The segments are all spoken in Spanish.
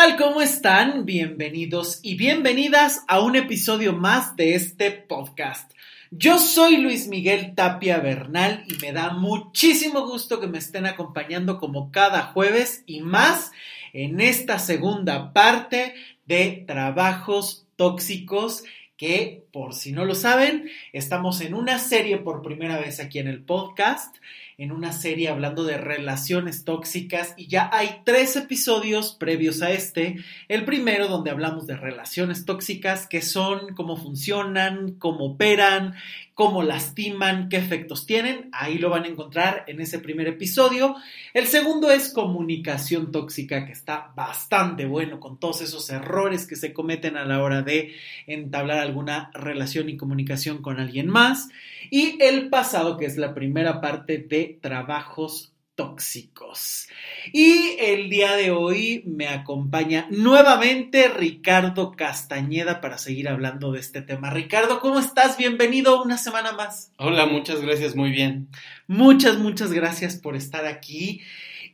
tal? ¿Cómo están? Bienvenidos y bienvenidas a un episodio más de este podcast. Yo soy Luis Miguel Tapia Bernal y me da muchísimo gusto que me estén acompañando como cada jueves y más en esta segunda parte de trabajos tóxicos que, por si no lo saben, estamos en una serie por primera vez aquí en el podcast en una serie hablando de relaciones tóxicas y ya hay tres episodios previos a este. El primero donde hablamos de relaciones tóxicas, qué son, cómo funcionan, cómo operan, cómo lastiman, qué efectos tienen. Ahí lo van a encontrar en ese primer episodio. El segundo es comunicación tóxica, que está bastante bueno con todos esos errores que se cometen a la hora de entablar alguna relación y comunicación con alguien más. Y el pasado, que es la primera parte de trabajos tóxicos. Y el día de hoy me acompaña nuevamente Ricardo Castañeda para seguir hablando de este tema. Ricardo, ¿cómo estás? Bienvenido una semana más. Hola, muchas gracias, muy bien. Muchas, muchas gracias por estar aquí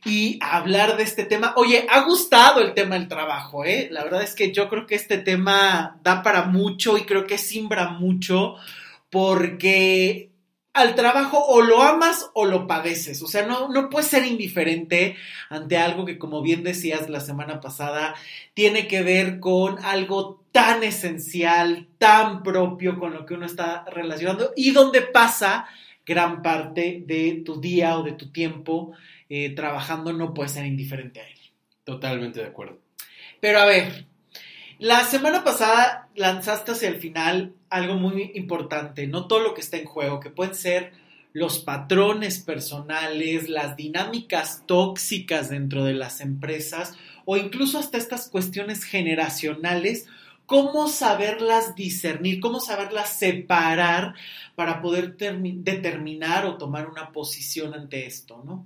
y hablar de este tema. Oye, ha gustado el tema del trabajo, ¿eh? La verdad es que yo creo que este tema da para mucho y creo que simbra mucho porque al trabajo o lo amas o lo padeces. O sea, no, no puedes ser indiferente ante algo que, como bien decías la semana pasada, tiene que ver con algo tan esencial, tan propio con lo que uno está relacionando y donde pasa gran parte de tu día o de tu tiempo eh, trabajando, no puedes ser indiferente a él. Totalmente de acuerdo. Pero a ver, la semana pasada lanzaste hacia el final algo muy importante, no todo lo que está en juego, que pueden ser los patrones personales, las dinámicas tóxicas dentro de las empresas o incluso hasta estas cuestiones generacionales, cómo saberlas discernir, cómo saberlas separar para poder determinar o tomar una posición ante esto, ¿no?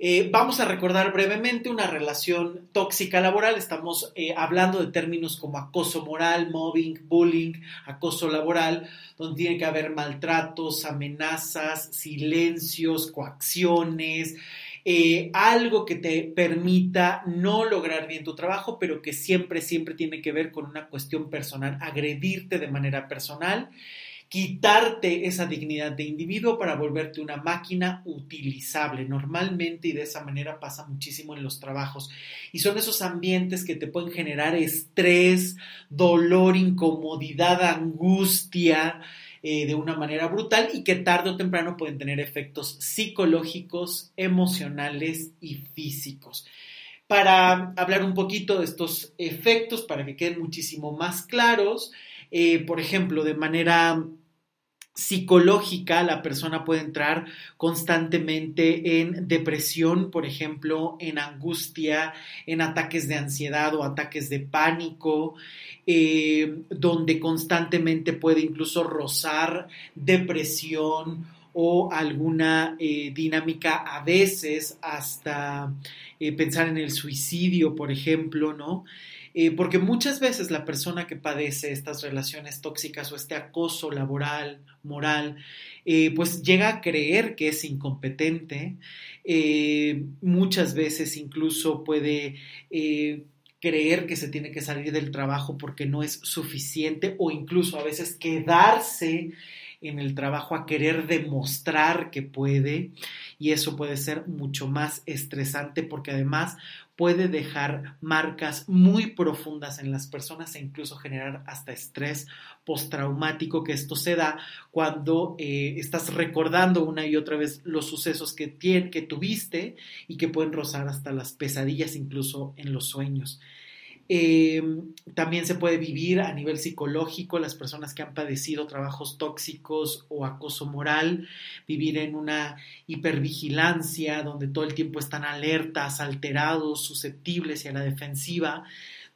Eh, vamos a recordar brevemente una relación tóxica laboral. Estamos eh, hablando de términos como acoso moral, mobbing, bullying, acoso laboral, donde tiene que haber maltratos, amenazas, silencios, coacciones. Eh, algo que te permita no lograr bien tu trabajo, pero que siempre, siempre tiene que ver con una cuestión personal, agredirte de manera personal quitarte esa dignidad de individuo para volverte una máquina utilizable. Normalmente y de esa manera pasa muchísimo en los trabajos. Y son esos ambientes que te pueden generar estrés, dolor, incomodidad, angustia. Eh, de una manera brutal y que tarde o temprano pueden tener efectos psicológicos, emocionales y físicos para hablar un poquito de estos efectos, para que queden muchísimo más claros. Eh, por ejemplo, de manera psicológica, la persona puede entrar constantemente en depresión, por ejemplo, en angustia, en ataques de ansiedad o ataques de pánico, eh, donde constantemente puede incluso rozar depresión o alguna eh, dinámica a veces hasta eh, pensar en el suicidio, por ejemplo, ¿no? Eh, porque muchas veces la persona que padece estas relaciones tóxicas o este acoso laboral, moral, eh, pues llega a creer que es incompetente, eh, muchas veces incluso puede creer que se tiene que salir del trabajo porque no es suficiente o incluso a veces quedarse en el trabajo a querer demostrar que puede y eso puede ser mucho más estresante porque además puede dejar marcas muy profundas en las personas e incluso generar hasta estrés postraumático, que esto se da cuando eh, estás recordando una y otra vez los sucesos que, que tuviste y que pueden rozar hasta las pesadillas incluso en los sueños. Eh, también se puede vivir a nivel psicológico las personas que han padecido trabajos tóxicos o acoso moral, vivir en una hipervigilancia donde todo el tiempo están alertas, alterados, susceptibles y a la defensiva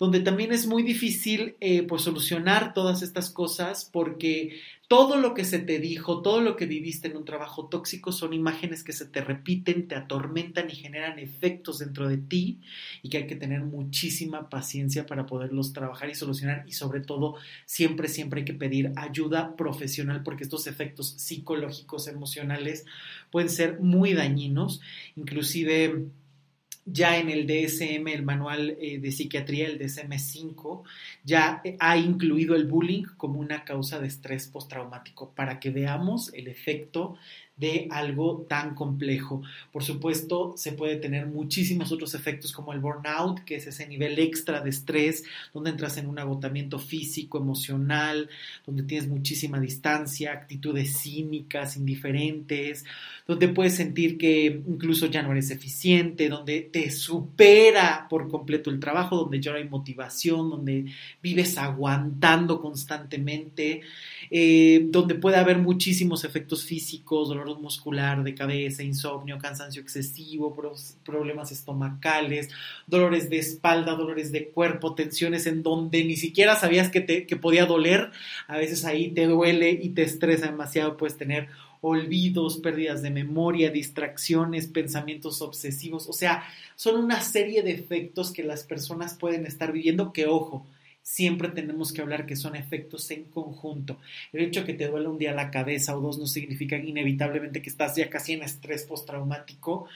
donde también es muy difícil eh, pues solucionar todas estas cosas porque todo lo que se te dijo, todo lo que viviste en un trabajo tóxico son imágenes que se te repiten, te atormentan y generan efectos dentro de ti y que hay que tener muchísima paciencia para poderlos trabajar y solucionar. Y sobre todo siempre, siempre hay que pedir ayuda profesional porque estos efectos psicológicos, emocionales pueden ser muy dañinos, inclusive ya en el DSM, el manual eh, de psiquiatría, el DSM-5, ya eh, ha incluido el bullying como una causa de estrés postraumático para que veamos el efecto de algo tan complejo. Por supuesto, se puede tener muchísimos otros efectos como el burnout, que es ese nivel extra de estrés, donde entras en un agotamiento físico, emocional, donde tienes muchísima distancia, actitudes cínicas, indiferentes, donde puedes sentir que incluso ya no eres eficiente, donde te supera por completo el trabajo, donde ya no hay motivación, donde vives aguantando constantemente, eh, donde puede haber muchísimos efectos físicos, dolor muscular, de cabeza, insomnio, cansancio excesivo, problemas estomacales, dolores de espalda, dolores de cuerpo, tensiones en donde ni siquiera sabías que, te, que podía doler, a veces ahí te duele y te estresa demasiado, puedes tener olvidos, pérdidas de memoria, distracciones, pensamientos obsesivos, o sea, son una serie de efectos que las personas pueden estar viviendo que, ojo, siempre tenemos que hablar que son efectos en conjunto. El hecho que te duele un día la cabeza o dos no significa inevitablemente que estás ya casi en estrés postraumático.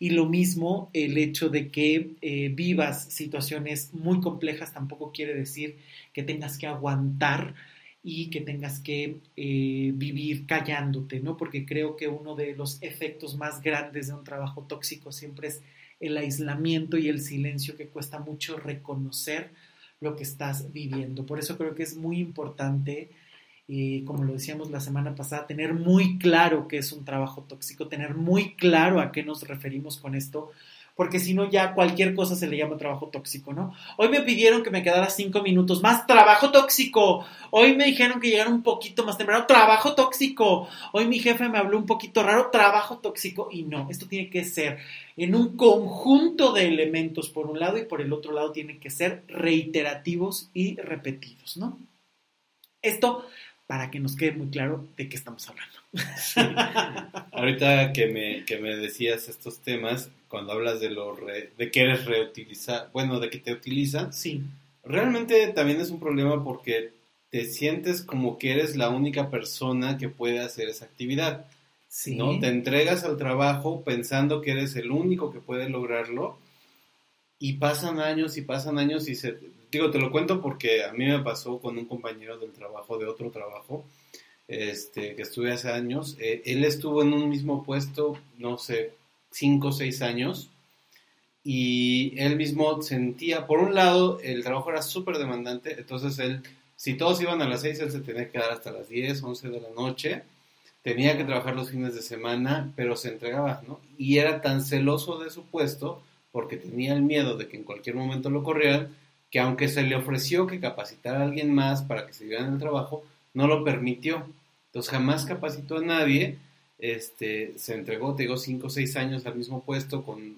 Y lo mismo, el hecho de que eh, vivas situaciones muy complejas tampoco quiere decir que tengas que aguantar y que tengas que eh, vivir callándote, ¿no? Porque creo que uno de los efectos más grandes de un trabajo tóxico siempre es el aislamiento y el silencio que cuesta mucho reconocer lo que estás viviendo. Por eso creo que es muy importante, y como lo decíamos la semana pasada, tener muy claro qué es un trabajo tóxico, tener muy claro a qué nos referimos con esto, porque si no ya cualquier cosa se le llama trabajo tóxico, ¿no? Hoy me pidieron que me quedara cinco minutos más, trabajo tóxico. Hoy me dijeron que llegara un poquito más temprano, trabajo tóxico. Hoy mi jefe me habló un poquito raro, trabajo tóxico. Y no, esto tiene que ser en un conjunto de elementos por un lado y por el otro lado tienen que ser reiterativos y repetidos, ¿no? Esto para que nos quede muy claro de qué estamos hablando. Ahorita que me, que me decías estos temas, cuando hablas de lo de que eres reutilizar, bueno, de que te utilizan, sí. realmente también es un problema porque te sientes como que eres la única persona que puede hacer esa actividad. Sí. ¿no? Te entregas al trabajo pensando que eres el único que puede lograrlo y pasan años y pasan años y se... Digo, te lo cuento porque a mí me pasó con un compañero del trabajo, de otro trabajo, este, que estuve hace años. Eh, él estuvo en un mismo puesto, no sé, cinco o seis años. Y él mismo sentía, por un lado, el trabajo era súper demandante, entonces él, si todos iban a las seis, él se tenía que quedar hasta las diez, once de la noche. Tenía que trabajar los fines de semana, pero se entregaba, ¿no? Y era tan celoso de su puesto, porque tenía el miedo de que en cualquier momento lo corrieran, que aunque se le ofreció que capacitara a alguien más para que se en el trabajo, no lo permitió. Entonces jamás capacitó a nadie, este, se entregó, te digo, cinco o seis años al mismo puesto, con,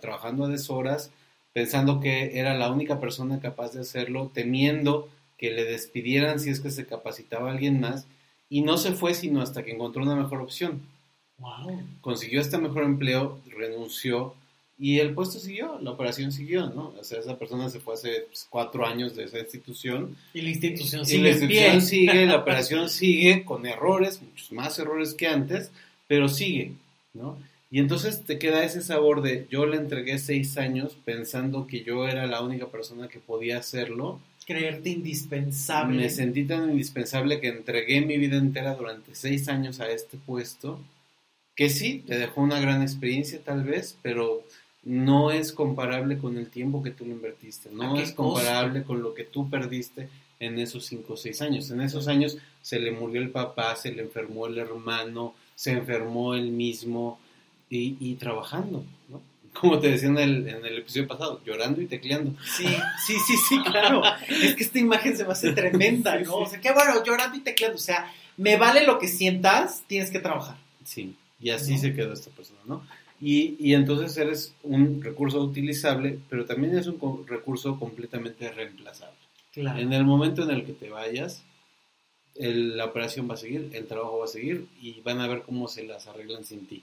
trabajando a deshoras, pensando que era la única persona capaz de hacerlo, temiendo que le despidieran si es que se capacitaba alguien más, y no se fue sino hasta que encontró una mejor opción. Wow. Consiguió este mejor empleo, renunció, y el puesto siguió, la operación siguió, ¿no? O sea, esa persona se fue hace pues, cuatro años de esa institución. Y la institución sigue. Y la institución sigue, la operación sigue con errores, muchos más errores que antes, pero sigue, ¿no? Y entonces te queda ese sabor de yo le entregué seis años pensando que yo era la única persona que podía hacerlo. Creerte indispensable. Me sentí tan indispensable que entregué mi vida entera durante seis años a este puesto, que sí, te dejó una gran experiencia tal vez, pero no es comparable con el tiempo que tú le invertiste, no es comparable con lo que tú perdiste en esos cinco o seis años. En esos años se le murió el papá, se le enfermó el hermano, se enfermó él mismo y, trabajando, ¿no? Como te decía en el, en el episodio pasado, llorando y tecleando. Sí, sí, sí, sí, claro. es que esta imagen se me hace tremenda, ¿no? O sea, qué bueno, llorando y tecleando. O sea, me vale lo que sientas, tienes que trabajar. Sí, y así se quedó esta persona, ¿no? Y, y, entonces eres un recurso utilizable, pero también es un recurso completamente reemplazable. En el momento en el que te vayas, la operación va a seguir, el trabajo va a seguir y van a ver cómo se las arreglan sin ti,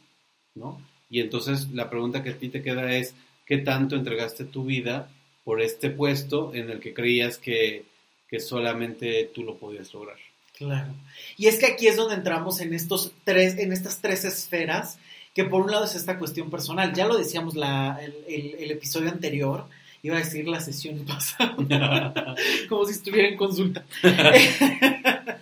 ¿no? Y entonces la pregunta que a ti te queda es, ¿qué tanto entregaste tu vida por este puesto en el que creías que, que solamente tú lo podías lograr? Claro. Y es que aquí es donde entramos en estos tres, en estas tres esferas que por un lado es esta cuestión personal, ya lo decíamos la, el, episodio anterior, iba a decir la sesión pasada, como si estuviera en consulta.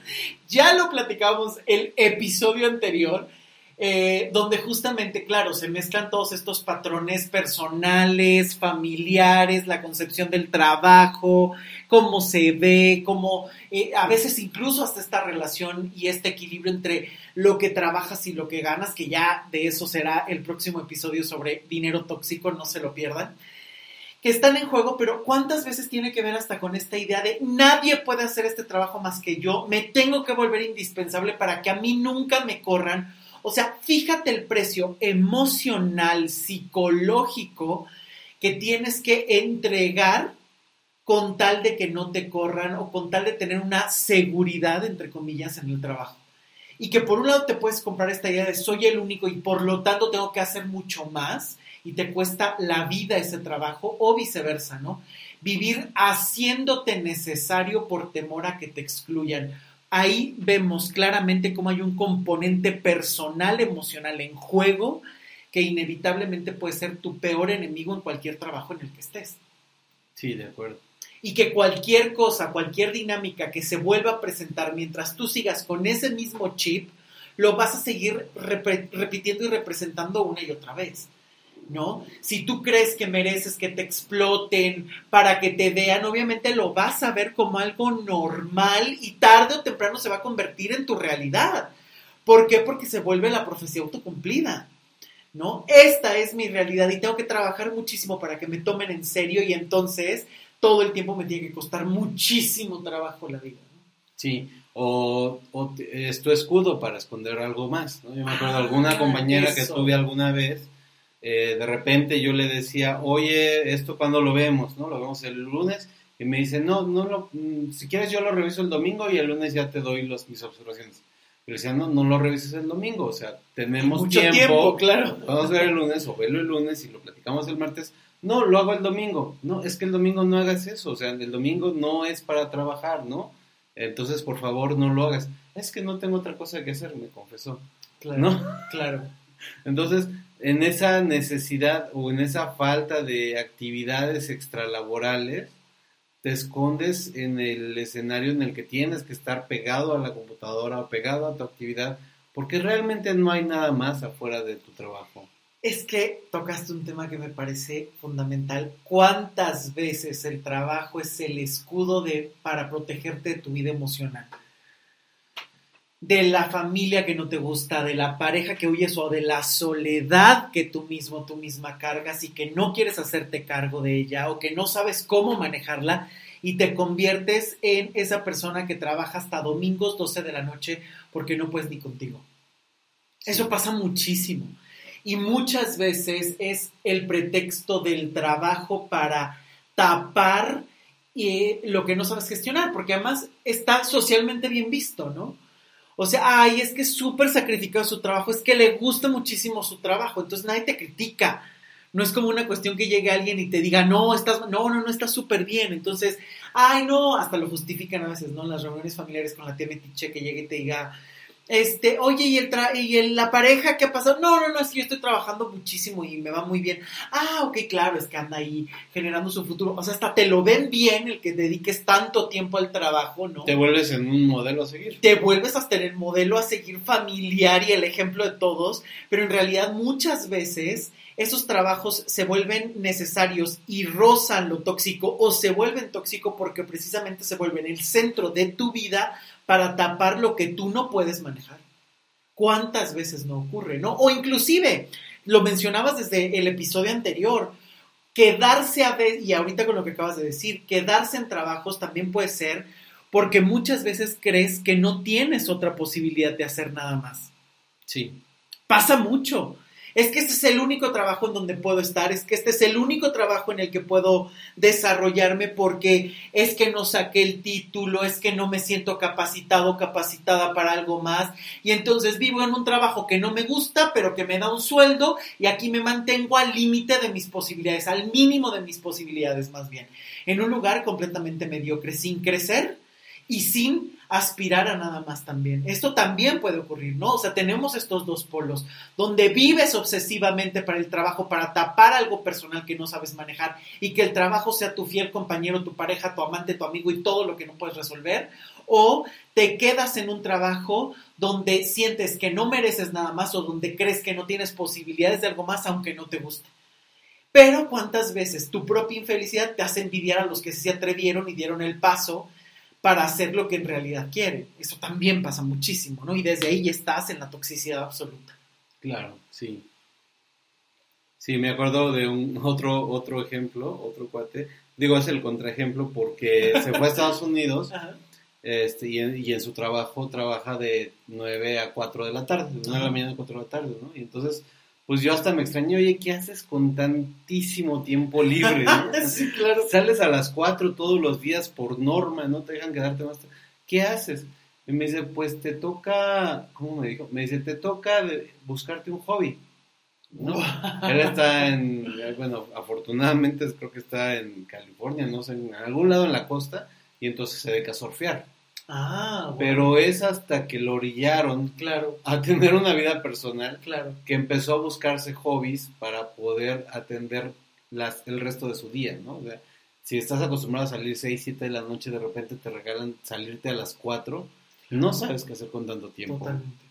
ya lo platicamos el episodio anterior, eh, donde justamente, claro, se mezclan todos estos patrones personales, familiares, la concepción del trabajo, cómo se ve, cómo eh, a veces incluso hasta esta relación y este equilibrio entre lo que trabajas y lo que ganas, que ya de eso será el próximo episodio sobre dinero tóxico, no se lo pierdan que están en juego, pero ¿cuántas veces tiene que ver hasta con esta idea de nadie puede hacer este trabajo más que yo, me tengo que volver indispensable para que a mí nunca me corran o sea, fíjate el precio emocional, psicológico que tienes que entregar con tal de que no te corran o con tal de tener una seguridad, entre comillas, en el trabajo. Y que por un lado te puedes comprar esta idea de soy el único y por lo tanto tengo que hacer mucho más y te cuesta la vida ese trabajo o viceversa, ¿no? Vivir haciéndote necesario por temor a que te excluyan ahí vemos claramente cómo hay un componente personal, emocional en juego que inevitablemente puede ser tu peor enemigo en cualquier trabajo en el que estés. Sí, de acuerdo. Y que cualquier cosa, cualquier dinámica que se vuelva a presentar mientras tú sigas con ese mismo chip, lo vas a seguir repitiendo y representando una y otra vez. ¿No? Si tú crees que mereces que te exploten para que te vean, obviamente lo vas a ver como algo normal y tarde o temprano se va a convertir en tu realidad. ¿Por qué? Porque se vuelve la profecía autocumplida, ¿no? Esta es mi realidad y tengo que trabajar muchísimo para que me tomen en serio y entonces todo el tiempo me tiene que costar muchísimo trabajo la vida. Sí, o, es tu escudo para esconder algo más, ¿no? Yo me acuerdo de alguna ah, compañera que tuve alguna vez eh, de repente yo le decía, oye, ¿esto cuando lo vemos? ¿No? Lo vemos el lunes. Y me dice, no, no lo, mm, si quieres yo lo reviso el domingo y el lunes ya te doy los, mis observaciones. Y le decía, no, no lo revises el domingo, o sea, tenemos Mucho tiempo, claro. Vamos a ver el lunes o verlo el lunes y lo platicamos el martes. No, lo hago el domingo. No, es que el domingo no hagas eso, o sea, el domingo no es para trabajar, ¿no? Entonces, por favor, no lo hagas. Es que no tengo otra cosa que hacer, me confesó. Claro, ¿no? claro. Entonces, en esa necesidad o en esa falta de actividades extralaborales, te escondes en el escenario en el que tienes que estar pegado a la computadora o pegado a tu actividad, porque realmente no hay nada más afuera de tu trabajo. Es que tocaste un tema que me parece fundamental. ¿Cuántas veces el trabajo es el escudo de, para protegerte de tu vida emocional? De la familia que no te gusta, de la pareja que huyes o de la soledad que tú mismo, tú misma cargas y que no quieres hacerte cargo de ella o que no sabes cómo manejarla y te conviertes en esa persona que trabaja hasta domingos 12 de la noche porque no puedes ni contigo. Eso pasa muchísimo y muchas veces es el pretexto del trabajo para tapar eh, lo que no sabes gestionar, porque además está socialmente bien visto, ¿no? O sea, ay, es que es súper sacrificado su trabajo, es que le gusta muchísimo su trabajo, entonces nadie te critica. No es como una cuestión que llegue alguien y te diga, no, estás, no, no, no, estás súper bien. Entonces, ay, no, hasta lo justifican a veces, ¿no? En las reuniones familiares con la tía Metiche que llegue y te diga, este, oye, ¿y, el y la pareja qué ha pasado? No, no, no, es que yo estoy trabajando muchísimo y me va muy bien. Ah, ok, claro, es que anda ahí generando su futuro. O sea, hasta te lo ven bien el que dediques tanto tiempo al trabajo, ¿no? Te vuelves en un modelo a seguir. Te vuelves hasta en el modelo a seguir familiar y el ejemplo de todos, pero en realidad muchas veces esos trabajos se vuelven necesarios y rozan lo tóxico o se vuelven tóxico porque precisamente se vuelven el centro de tu vida para tapar lo que tú no puedes manejar. ¿Cuántas veces no ocurre, no? O inclusive, lo mencionabas desde el episodio anterior, quedarse a ver, y ahorita con lo que acabas de decir, quedarse en trabajos también puede ser porque muchas veces crees que no tienes otra posibilidad de hacer nada más. Sí. Pasa mucho es que este es el único trabajo en donde puedo estar, es que este es el único trabajo en el que puedo desarrollarme porque es que no saqué el título, es que no me siento capacitado, capacitada para algo más. Y entonces vivo en un trabajo que no me gusta, pero que me da un sueldo y aquí me mantengo al límite de mis posibilidades, al mínimo de mis posibilidades más bien, en un lugar completamente mediocre, sin crecer y sin aspirar a nada más también. Esto también puede ocurrir, ¿no? O sea, tenemos estos dos polos, donde vives obsesivamente para el trabajo, para tapar algo personal que no sabes manejar y que el trabajo sea tu fiel compañero, tu pareja, tu amante, tu amigo y todo lo que no puedes resolver, o te quedas en un trabajo donde sientes que no mereces nada más o donde crees que no tienes posibilidades de algo más aunque no te guste. Pero cuántas veces tu propia infelicidad te hace envidiar a los que se atrevieron y dieron el paso para hacer lo que en realidad quieren. Eso también pasa muchísimo, ¿no? Y desde ahí estás en la toxicidad absoluta. Claro, sí. Sí, me acuerdo de un otro, otro ejemplo, otro cuate. Digo, es el contraejemplo porque se fue a Estados Unidos este, y, en, y, en, su trabajo trabaja de 9 a 4 de la tarde, de 9 de la mañana a 4 de la tarde, ¿no? Y entonces pues yo hasta me extrañé, oye, ¿qué haces con tantísimo tiempo libre? sí, claro. Sales a las 4 todos los días por norma, no te dejan quedarte más. ¿Qué haces? Y me dice, pues te toca, ¿cómo me dijo? Me dice, te toca buscarte un hobby. ¿no? Él está en, bueno, afortunadamente creo que está en California, no sé, en algún lado en la costa, y entonces se dedica a surfear. Ah, Pero es hasta que lo orillaron claro. a tener una vida personal claro. que empezó a buscarse hobbies para poder atender las, el resto de su día, ¿no? si estás acostumbrado a salir 6, 7 de la noche, de repente te regalan salirte a las 4, no sabes qué hacer con tanto tiempo. Totalmente.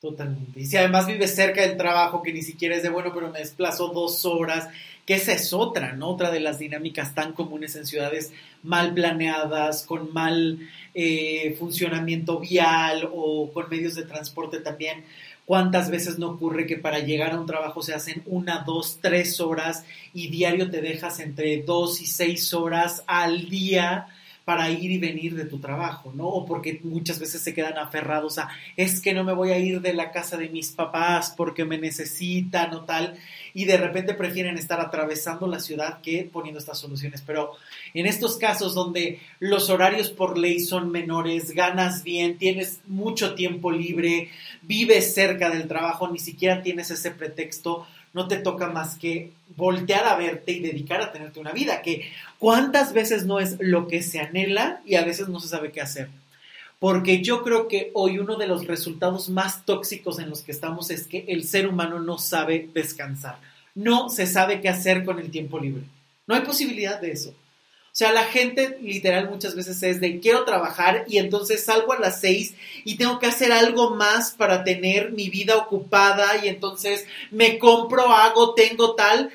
Totalmente. Y si además vives cerca del trabajo, que ni siquiera es de bueno, pero me desplazo dos horas, que esa es otra, ¿no? Otra de las dinámicas tan comunes en ciudades mal planeadas, con mal eh, funcionamiento vial o con medios de transporte también. ¿Cuántas veces no ocurre que para llegar a un trabajo se hacen una, dos, tres horas y diario te dejas entre dos y seis horas al día? Para ir y venir de tu trabajo, ¿no? O porque muchas veces se quedan aferrados a, es que no me voy a ir de la casa de mis papás porque me necesitan o tal, y de repente prefieren estar atravesando la ciudad que poniendo estas soluciones. Pero en estos casos donde los horarios por ley son menores, ganas bien, tienes mucho tiempo libre, vives cerca del trabajo, ni siquiera tienes ese pretexto, no te toca más que voltear a verte y dedicar a tenerte una vida, que cuántas veces no es lo que se anhela y a veces no se sabe qué hacer. Porque yo creo que hoy uno de los resultados más tóxicos en los que estamos es que el ser humano no sabe descansar, no se sabe qué hacer con el tiempo libre. No hay posibilidad de eso. O sea, la gente literal muchas veces es de quiero trabajar y entonces salgo a las seis y tengo que hacer algo más para tener mi vida ocupada y entonces me compro, hago, tengo tal.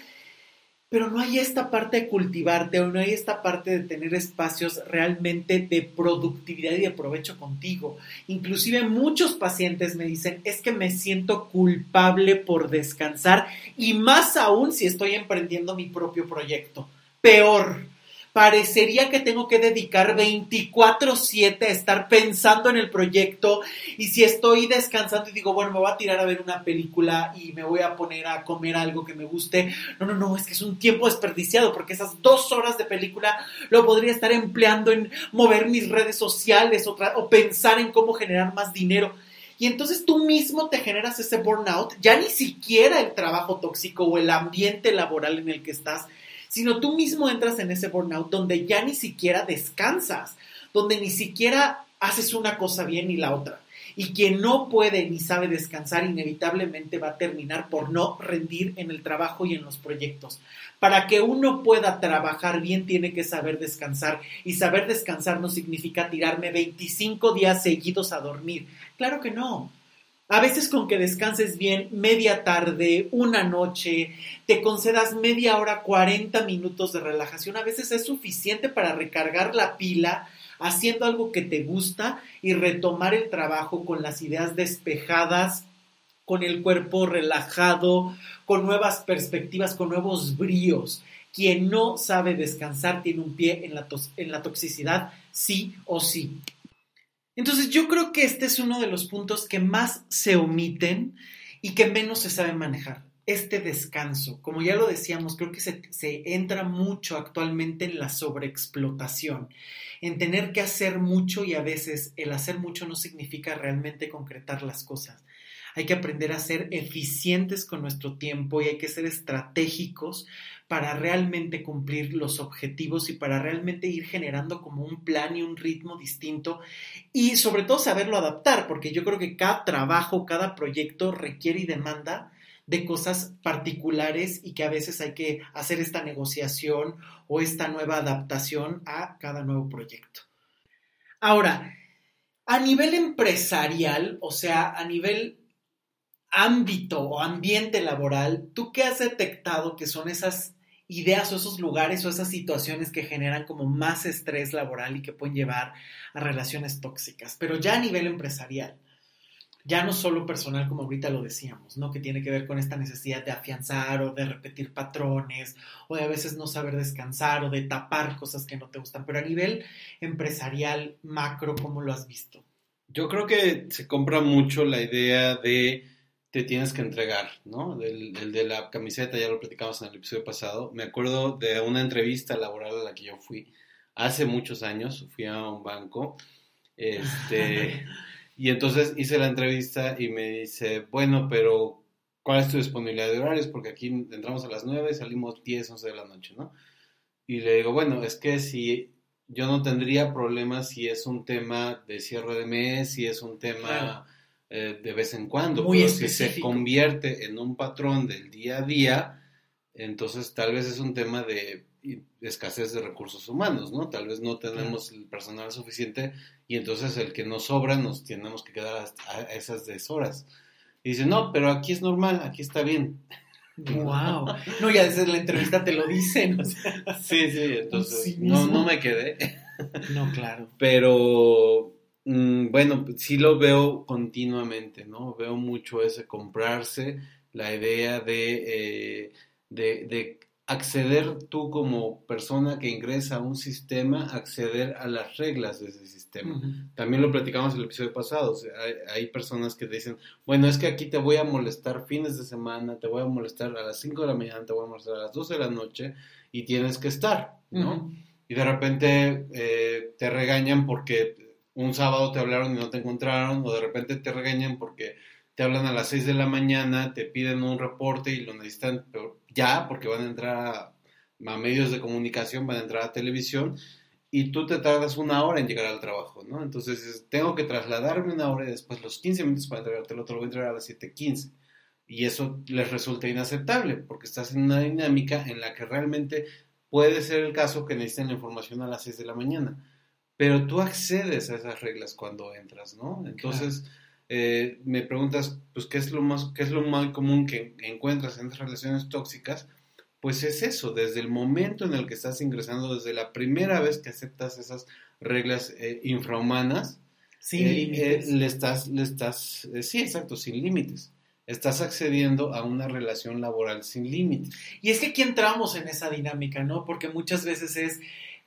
Pero no hay esta parte de cultivarte o no hay esta parte de tener espacios realmente de productividad y de provecho contigo. Inclusive muchos pacientes me dicen, es que me siento culpable por descansar y más aún si estoy emprendiendo mi propio proyecto. Peor parecería que tengo que dedicar 24/7 a estar pensando en el proyecto y si estoy descansando y digo, bueno, me voy a tirar a ver una película y me voy a poner a comer algo que me guste, no, no, no, es que es un tiempo desperdiciado porque esas dos horas de película lo podría estar empleando en mover mis redes sociales o, o pensar en cómo generar más dinero. Y entonces tú mismo te generas ese burnout, ya ni siquiera el trabajo tóxico o el ambiente laboral en el que estás, sino tú mismo entras en ese burnout donde ya ni siquiera descansas, donde ni siquiera haces una cosa bien y la otra. Y quien no puede ni sabe descansar inevitablemente va a terminar por no rendir en el trabajo y en los proyectos. Para que uno pueda trabajar bien tiene que saber descansar y saber descansar no significa tirarme 25 días seguidos a dormir. Claro que no. A veces con que descanses bien media tarde, una noche, te concedas media hora, 40 minutos de relajación, a veces es suficiente para recargar la pila haciendo algo que te gusta y retomar el trabajo con las ideas despejadas, con el cuerpo relajado, con nuevas perspectivas, con nuevos bríos. Quien no sabe descansar tiene un pie en la, en la toxicidad, sí o sí. Entonces yo creo que este es uno de los puntos que más se omiten y que menos se sabe manejar. Este descanso, como ya lo decíamos, creo que se, entra mucho actualmente en la sobreexplotación, en tener que hacer mucho y a veces el hacer mucho no significa realmente concretar las cosas. Hay que aprender a ser eficientes con nuestro tiempo y hay que ser estratégicos para realmente cumplir los objetivos y para realmente ir generando como un plan y un ritmo distinto y sobre todo saberlo adaptar, porque yo creo que cada trabajo, cada proyecto requiere y demanda de cosas particulares y que a veces hay que hacer esta negociación o esta nueva adaptación a cada nuevo proyecto. Ahora, a nivel empresarial, o sea, a nivel ámbito o ambiente laboral, ¿tú qué has detectado que son esas ideas o esos lugares o esas situaciones que generan como más estrés laboral y que pueden llevar a relaciones tóxicas? Pero ya a nivel empresarial, ya no solo personal como ahorita lo decíamos, ¿no? Que tiene que ver con esta necesidad de afianzar o de repetir patrones o de a veces no saber descansar o de tapar cosas que no te gustan, pero a nivel empresarial, macro, ¿cómo lo has visto? Yo creo que se compra mucho la idea de te tienes que entregar, ¿no? El, de la camiseta, ya lo platicamos en el episodio pasado. Me acuerdo de una entrevista laboral a la que yo fui hace muchos años, fui a un banco, este, y entonces hice la entrevista y me dice, bueno, pero ¿cuál es tu disponibilidad de horarios? Porque aquí entramos a las 9 y salimos 10, 11 de la noche, ¿no? Y le digo, bueno, es que si yo no tendría problemas si es un tema de cierre de mes, si es un tema... Eh, de vez en cuando, Muy pero si se convierte en un patrón del día a día, entonces tal vez es un tema de escasez de recursos humanos, ¿no? Tal vez no tenemos el personal suficiente y entonces el que nos sobra nos tenemos que quedar a esas deshoras. Y dice, no, pero aquí es normal, aquí está bien. Wow. No, ya desde la entrevista te lo dicen. Sí, sí, entonces no, no me quedé. No, claro. Pero Mm, bueno, sí lo veo continuamente, ¿no? Veo mucho ese comprarse, la idea de, eh, de, acceder tú como persona que ingresa a un sistema, acceder a las reglas de ese sistema. También lo platicamos en el episodio pasado, hay, personas que dicen, bueno, es que aquí te voy a molestar fines de semana, te voy a molestar a las 5 de la mañana, te voy a molestar a las 12 de la noche y tienes que estar, ¿no? Y de repente eh, te regañan porque un sábado te hablaron y no te encontraron, o de repente te regañan porque te hablan a las 6 de la mañana, te piden un reporte y lo necesitan ya porque van a entrar a, medios de comunicación, van a entrar a televisión y tú te tardas una hora en llegar al trabajo, ¿no? Entonces tengo que trasladarme una hora y después los 15 minutos para entregarte el otro, voy a entregar a las 7.15. Y eso les resulta inaceptable porque estás en una dinámica en la que realmente puede ser el caso que necesiten la información a las 6 de la mañana pero tú accedes a esas reglas cuando entras, ¿no? Entonces, eh, me preguntas, pues, ¿qué es, lo más, ¿qué es lo más común que encuentras en esas relaciones tóxicas? Pues es eso, desde el momento en el que estás ingresando, desde la primera vez que aceptas esas reglas eh, infrahumanas, sin eh, límites. le estás, le estás, sí, exacto, sin límites estás accediendo a una relación laboral sin límites. Y es que aquí entramos en esa dinámica, ¿no? Porque muchas veces es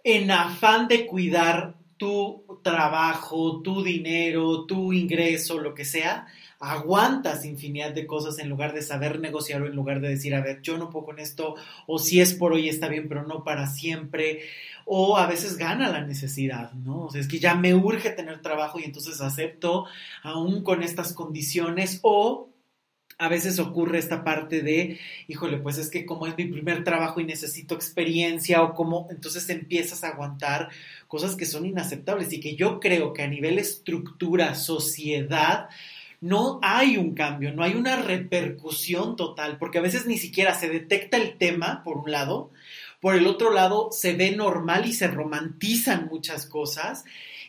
en afán de cuidar tu trabajo, tu dinero, tu ingreso, lo que sea, aguantas infinidad de cosas en lugar de saber negociar o en lugar de decir, a ver, yo no puedo con esto, o si es por hoy está bien, pero no para siempre, o a veces gana la necesidad, ¿no? O sea, es que ya me urge tener trabajo y entonces acepto aún con estas condiciones, o a veces ocurre esta parte de, híjole, pues es que como es mi primer trabajo y necesito experiencia o como, entonces empiezas a aguantar cosas que son inaceptables y que yo creo que a nivel estructura, sociedad, no hay un cambio, no hay una repercusión total, porque a veces ni siquiera se detecta el tema, por un lado, por el otro lado se ve normal y se romantizan muchas cosas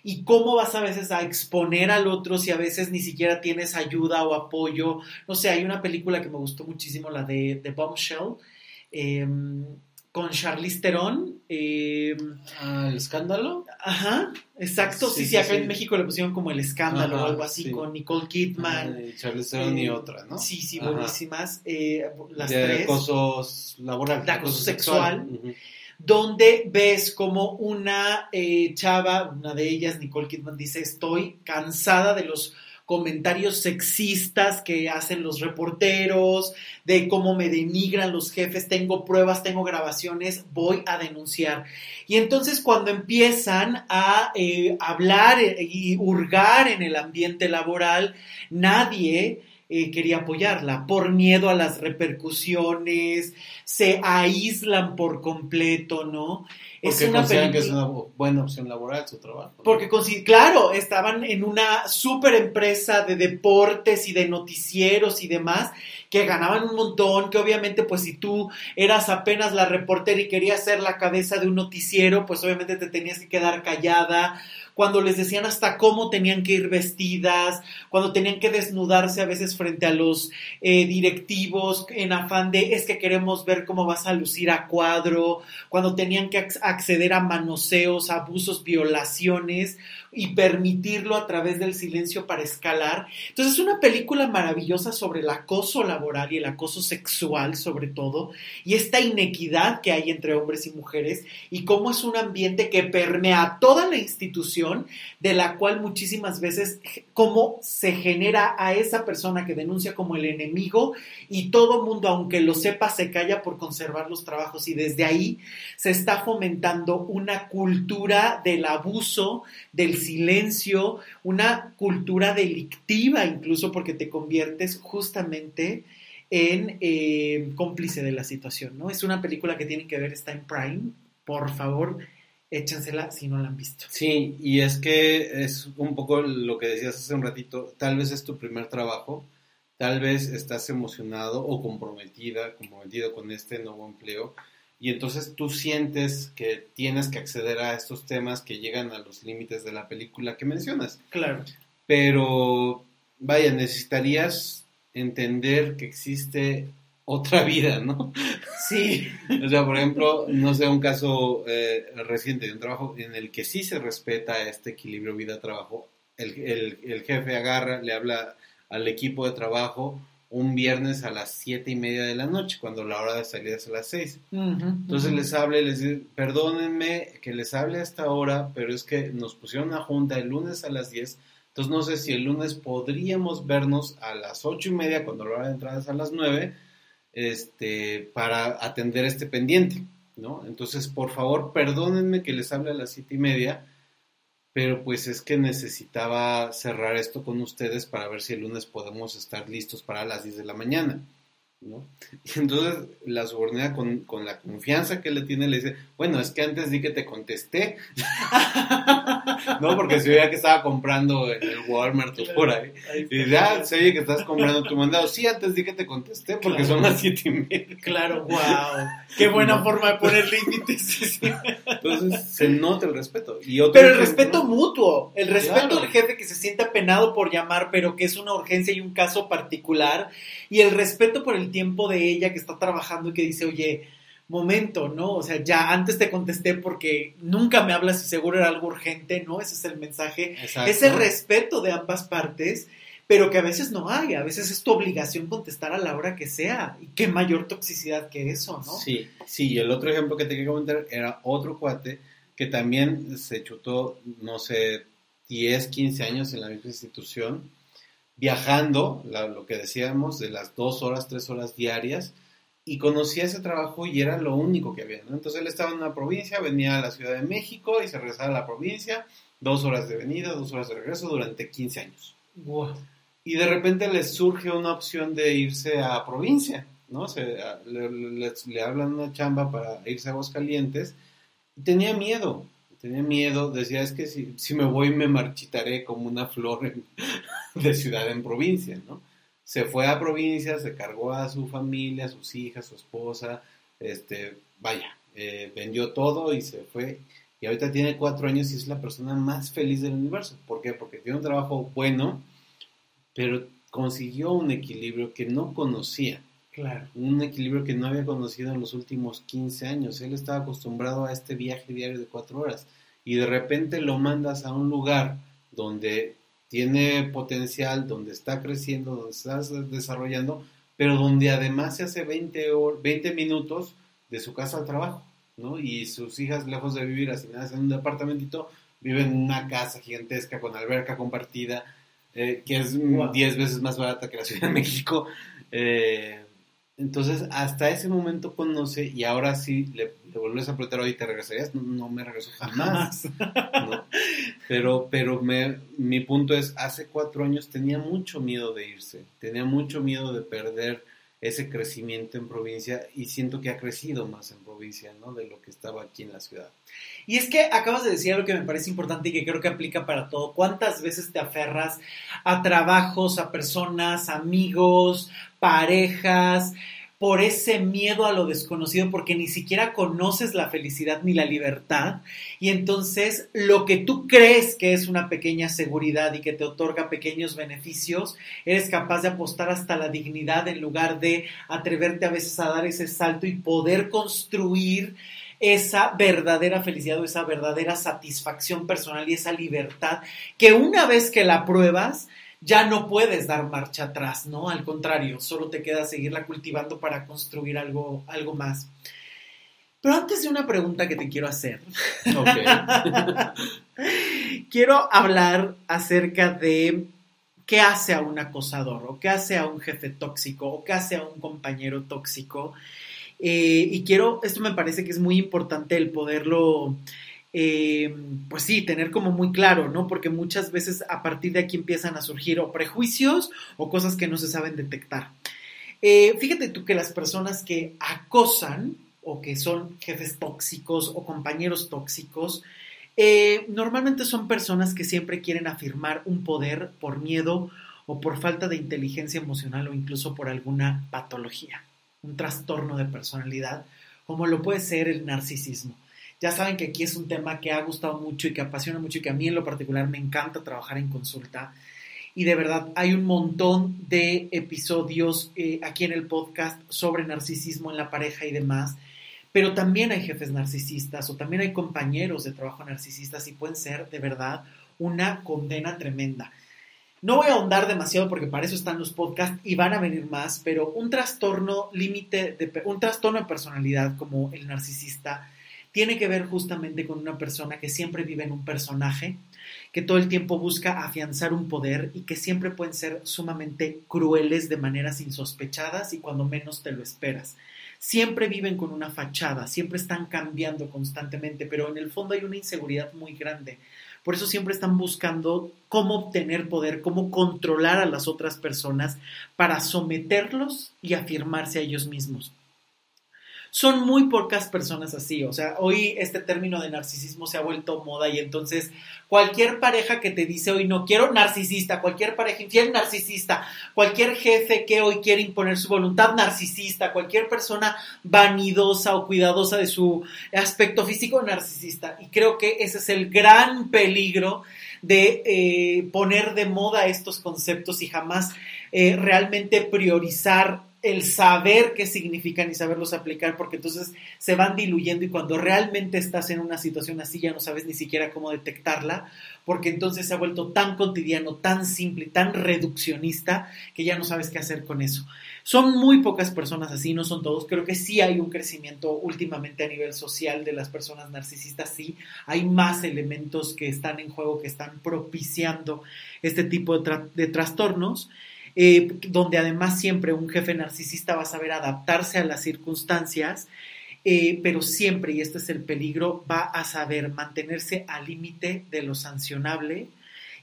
y cómo vas a veces a exponer al otro si a veces ni siquiera tienes ayuda o apoyo. No sé, hay una película que me gustó muchísimo, la de, The Bombshell, em, con Charlize Theron. Ah, ¿El escándalo? Ajá, exacto. Sí, sí, acá en México le pusieron como El escándalo o algo así, con Nicole Kidman. y Charlize Theron y eh, otra, ¿no? Sí, sí, buenísimas. Eh, las de tres. Acoso laboral. De acoso sexual donde ves como una eh, chava, una de ellas, Nicole Kidman, dice, estoy cansada de los comentarios sexistas que hacen los reporteros, de cómo me denigran los jefes, tengo pruebas, tengo grabaciones, voy a denunciar. Y entonces cuando empiezan a eh, hablar y hurgar en el ambiente laboral, nadie eh, quería apoyarla por miedo a las repercusiones, se aíslan por completo, ¿no? Porque es una que es una buena opción laboral su trabajo. Porque, claro, estaban en una super empresa de deportes y de noticieros y demás, que ganaban un montón, que obviamente pues si tú eras apenas la reportera y querías ser la cabeza de un noticiero, pues obviamente te tenías que quedar callada cuando les decían hasta cómo tenían que ir vestidas, cuando tenían que desnudarse a veces frente a los eh, directivos en afán de es que queremos ver cómo vas a lucir a cuadro, cuando tenían que acceder a manoseos, abusos, violaciones y permitirlo a través del silencio para escalar. Entonces es una película maravillosa sobre el acoso laboral y el acoso sexual sobre todo, y esta inequidad que hay entre hombres y mujeres, y cómo es un ambiente que permea toda la institución, de la cual muchísimas veces cómo se genera a esa persona que denuncia como el enemigo y todo mundo, aunque lo sepa, se calla por conservar los trabajos y desde ahí se está fomentando una cultura del abuso, del silencio, una cultura delictiva incluso porque te conviertes justamente en eh, cómplice de la situación, ¿no? Es una película que tienen que ver, está en Prime, por favor, échensela si no la han visto. Sí, y es que es un poco lo que decías hace un ratito, tal vez es tu primer trabajo, tal vez estás emocionado o comprometida, comprometido con este nuevo empleo, y entonces tú sientes que tienes que acceder a estos temas que llegan a los límites de la película que mencionas. Claro. Pero, vaya, necesitarías entender que existe otra vida, ¿no? Sí. o sea, por ejemplo, no sé, un caso eh, reciente de un trabajo en el que sí se respeta este equilibrio vida-trabajo. El, el jefe agarra, le habla al equipo de trabajo un viernes a las siete y media de la noche, cuando la hora de salida es a las seis. Entonces les hable, les dice, perdónenme que les hable a esta hora, pero es que nos pusieron una junta el lunes a las diez, entonces no sé si el lunes podríamos vernos a las ocho y media, cuando la hora de entrada es a las nueve, este, para atender este pendiente, ¿no? Entonces, por favor, perdónenme que les hable a las siete y media, pero pues es que necesitaba cerrar esto con ustedes para ver si el lunes podemos estar listos para las 10 de la mañana. ¿No? Y entonces la subordinada con, con, la confianza que le tiene le dice, bueno, es que antes di que te contesté, ¿no? Porque se veía que estaba comprando en el Walmart o por ahí. Y ya se oye que estás comprando tu mandado. Sí, antes di que te contesté porque son las siete y media. Claro, wow. Qué buena forma de poner límites. Entonces se nota el respeto. Y pero el respeto mutuo, el respeto del jefe que se siente apenado por llamar, pero que es una urgencia y un caso particular, y el respeto por el tiempo de ella que está trabajando y que dice, oye, momento, ¿no? O sea, ya antes te contesté porque nunca me hablas y seguro era algo urgente, ¿no? Ese es el mensaje. Ese respeto de ambas partes, pero que a veces no hay, a veces es tu obligación contestar a la hora que sea. Y qué mayor toxicidad que eso, ¿no? Sí, sí, y el otro ejemplo que te quería comentar era otro cuate que también se chutó, no sé, 10, 15 años en la misma institución, viajando, lo que decíamos, de las dos horas, tres horas diarias, y conocía ese trabajo y era lo único que había, ¿no? Entonces él estaba en una provincia, venía a la Ciudad de México y se regresaba a la provincia, dos horas de venida, dos horas de regreso durante 15 años. Y de repente le surge una opción de irse a provincia, ¿no? Se, le, hablan una chamba para irse a Aguascalientes y tenía miedo, tenía miedo, decía, es que si, si me voy me marchitaré como una flor de ciudad en provincia, ¿no? se fue a provincia, se cargó a su familia, a sus hijas, a su esposa, este, vaya, eh, vendió todo y se fue. Y ahorita tiene cuatro años y es la persona más feliz del universo. ¿Por qué? Porque tiene un trabajo bueno, pero consiguió un equilibrio que no conocía. Claro. Un equilibrio que no había conocido en los últimos 15 años. Él estaba acostumbrado a este viaje diario de cuatro horas. Y de repente lo mandas a un lugar donde tiene potencial, donde está creciendo, donde está desarrollando, pero donde además se hace 20, 20 minutos de su casa al trabajo, ¿no? Y sus hijas, lejos de vivir asignadas en un departamentito, viven en una casa gigantesca con alberca compartida, eh, que es 10 veces más barata que la Ciudad de México. Eh, Entonces, hasta ese momento conoce y ahora sí le, vuelves a preguntar, y ¿te regresarías? No, me regreso jamás. Pero, pero me, mi punto es, hace cuatro años tenía mucho miedo de irse, tenía mucho miedo de perder ese crecimiento en provincia y siento que ha crecido más en provincia, ¿no? De lo que estaba aquí en la ciudad. Y es que acabas de decir algo que me parece importante y que creo que aplica para todo. ¿Cuántas veces te aferras a trabajos, a personas, amigos, parejas, por ese miedo a lo desconocido, porque ni siquiera conoces la felicidad ni la libertad. Y entonces lo que tú crees que es una pequeña seguridad y que te otorga pequeños beneficios, eres capaz de apostar hasta la dignidad en lugar de atreverte a veces a dar ese salto y poder construir esa verdadera felicidad o esa verdadera satisfacción personal y esa libertad que una vez que la pruebas, ya no puedes dar marcha atrás, ¿no? Al contrario, solo te queda seguirla cultivando para construir algo, algo más. Pero antes de una pregunta que te quiero hacer, quiero hablar acerca de qué hace a un acosador, o qué hace a un jefe tóxico, o qué hace a un compañero tóxico. Eh, y quiero, esto me parece que es muy importante el poderlo eh, pues sí, tener como muy claro, ¿no? Porque muchas veces a partir de aquí empiezan a surgir o prejuicios o cosas que no se saben detectar. Eh, fíjate tú que las personas que acosan o que son jefes tóxicos o compañeros tóxicos, eh, normalmente son personas que siempre quieren afirmar un poder por miedo o por falta de inteligencia emocional o incluso por alguna patología, un trastorno de personalidad, como lo puede ser el narcisismo. Ya saben que aquí es un tema que ha gustado mucho y que apasiona mucho y que a mí en lo particular me encanta trabajar en consulta. Y de verdad hay un montón de episodios eh, aquí en el podcast sobre narcisismo en la pareja y demás. Pero también hay jefes narcisistas o también hay compañeros de trabajo narcisistas y pueden ser de verdad una condena tremenda. No voy a ahondar demasiado porque para eso están los podcasts y van a venir más, pero un trastorno límite un trastorno de personalidad como el narcisista tiene que ver justamente con una persona que siempre vive en un personaje, que todo el tiempo busca afianzar un poder y que siempre pueden ser sumamente crueles de maneras insospechadas y cuando menos te lo esperas. Siempre viven con una fachada, siempre están cambiando constantemente, pero en el fondo hay una inseguridad muy grande. Por eso siempre están buscando cómo obtener poder, cómo controlar a las otras personas para someterlos y afirmarse a ellos mismos. Son muy pocas personas así, o sea, hoy este término de narcisismo se ha vuelto moda y entonces cualquier pareja que te dice hoy no quiero narcisista, cualquier pareja infiel narcisista, cualquier jefe que hoy quiere imponer su voluntad narcisista, cualquier persona vanidosa o cuidadosa de su aspecto físico narcisista. Y creo que ese es el gran peligro de eh, poner de moda estos conceptos y jamás eh, realmente priorizar el saber qué significan y saberlos aplicar, porque entonces se van diluyendo y cuando realmente estás en una situación así ya no sabes ni siquiera cómo detectarla, porque entonces se ha vuelto tan cotidiano, tan simple, tan reduccionista, que ya no sabes qué hacer con eso. Son muy pocas personas así, no son todos. Creo que sí hay un crecimiento últimamente a nivel social de las personas narcisistas, sí. Hay más elementos que están en juego, que están propiciando este tipo de, de trastornos. Eh, donde además siempre un jefe narcisista va a saber adaptarse a las circunstancias, eh, pero siempre, y este es el peligro, va a saber mantenerse al límite de lo sancionable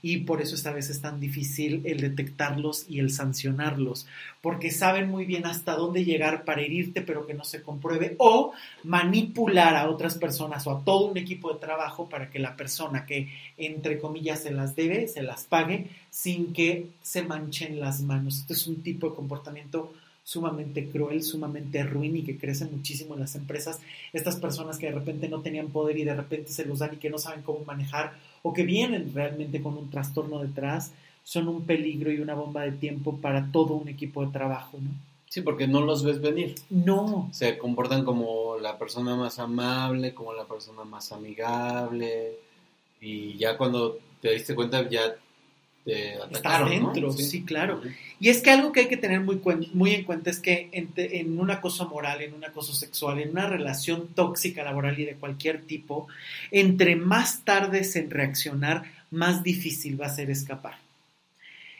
y por eso esta vez es tan difícil el detectarlos y el sancionarlos, porque saben muy bien hasta dónde llegar para herirte pero que no se compruebe o manipular a otras personas o a todo un equipo de trabajo para que la persona que entre comillas se las debe, se las pague sin que se manchen las manos. Este es un tipo de comportamiento sumamente cruel, sumamente ruin y que crece muchísimo en las empresas. Estas personas que de repente no tenían poder y de repente se los dan y que no saben cómo manejar o que vienen realmente con un trastorno detrás, son un peligro y una bomba de tiempo para todo un equipo de trabajo, ¿no? Sí, porque no los ves venir. No. Se comportan como la persona más amable, como la persona más amigable, y ya cuando te diste cuenta ya te atacaron, dentro, sí, claro. Y es que algo que hay que tener muy, muy en cuenta es que en, en, un acoso moral, en un acoso sexual, en una relación tóxica laboral y de cualquier tipo, entre más tardes en reaccionar, más difícil va a ser escapar.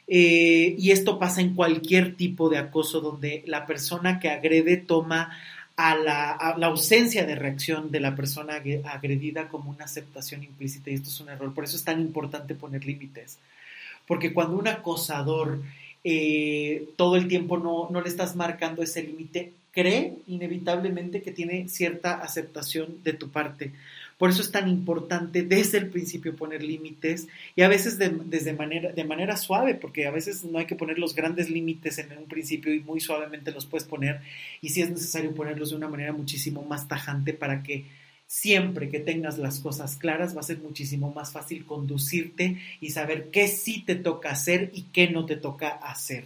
Eh, y esto pasa en cualquier tipo de acoso donde la persona que agrede toma a la, ausencia de reacción de la persona agredida como una aceptación implícita y esto es un error. Por eso es tan importante poner límites. Porque cuando un acosador eh, todo el tiempo no, no le estás marcando ese límite, cree inevitablemente que tiene cierta aceptación de tu parte. Por eso es tan importante desde el principio poner límites y a veces de, desde manera, de manera suave, porque a veces no hay que poner los grandes límites en un principio y muy suavemente los puedes poner y si es necesario ponerlos de una manera muchísimo más tajante para que siempre que tengas las cosas claras va a ser muchísimo más fácil conducirte y saber qué sí te toca hacer y qué no te toca hacer.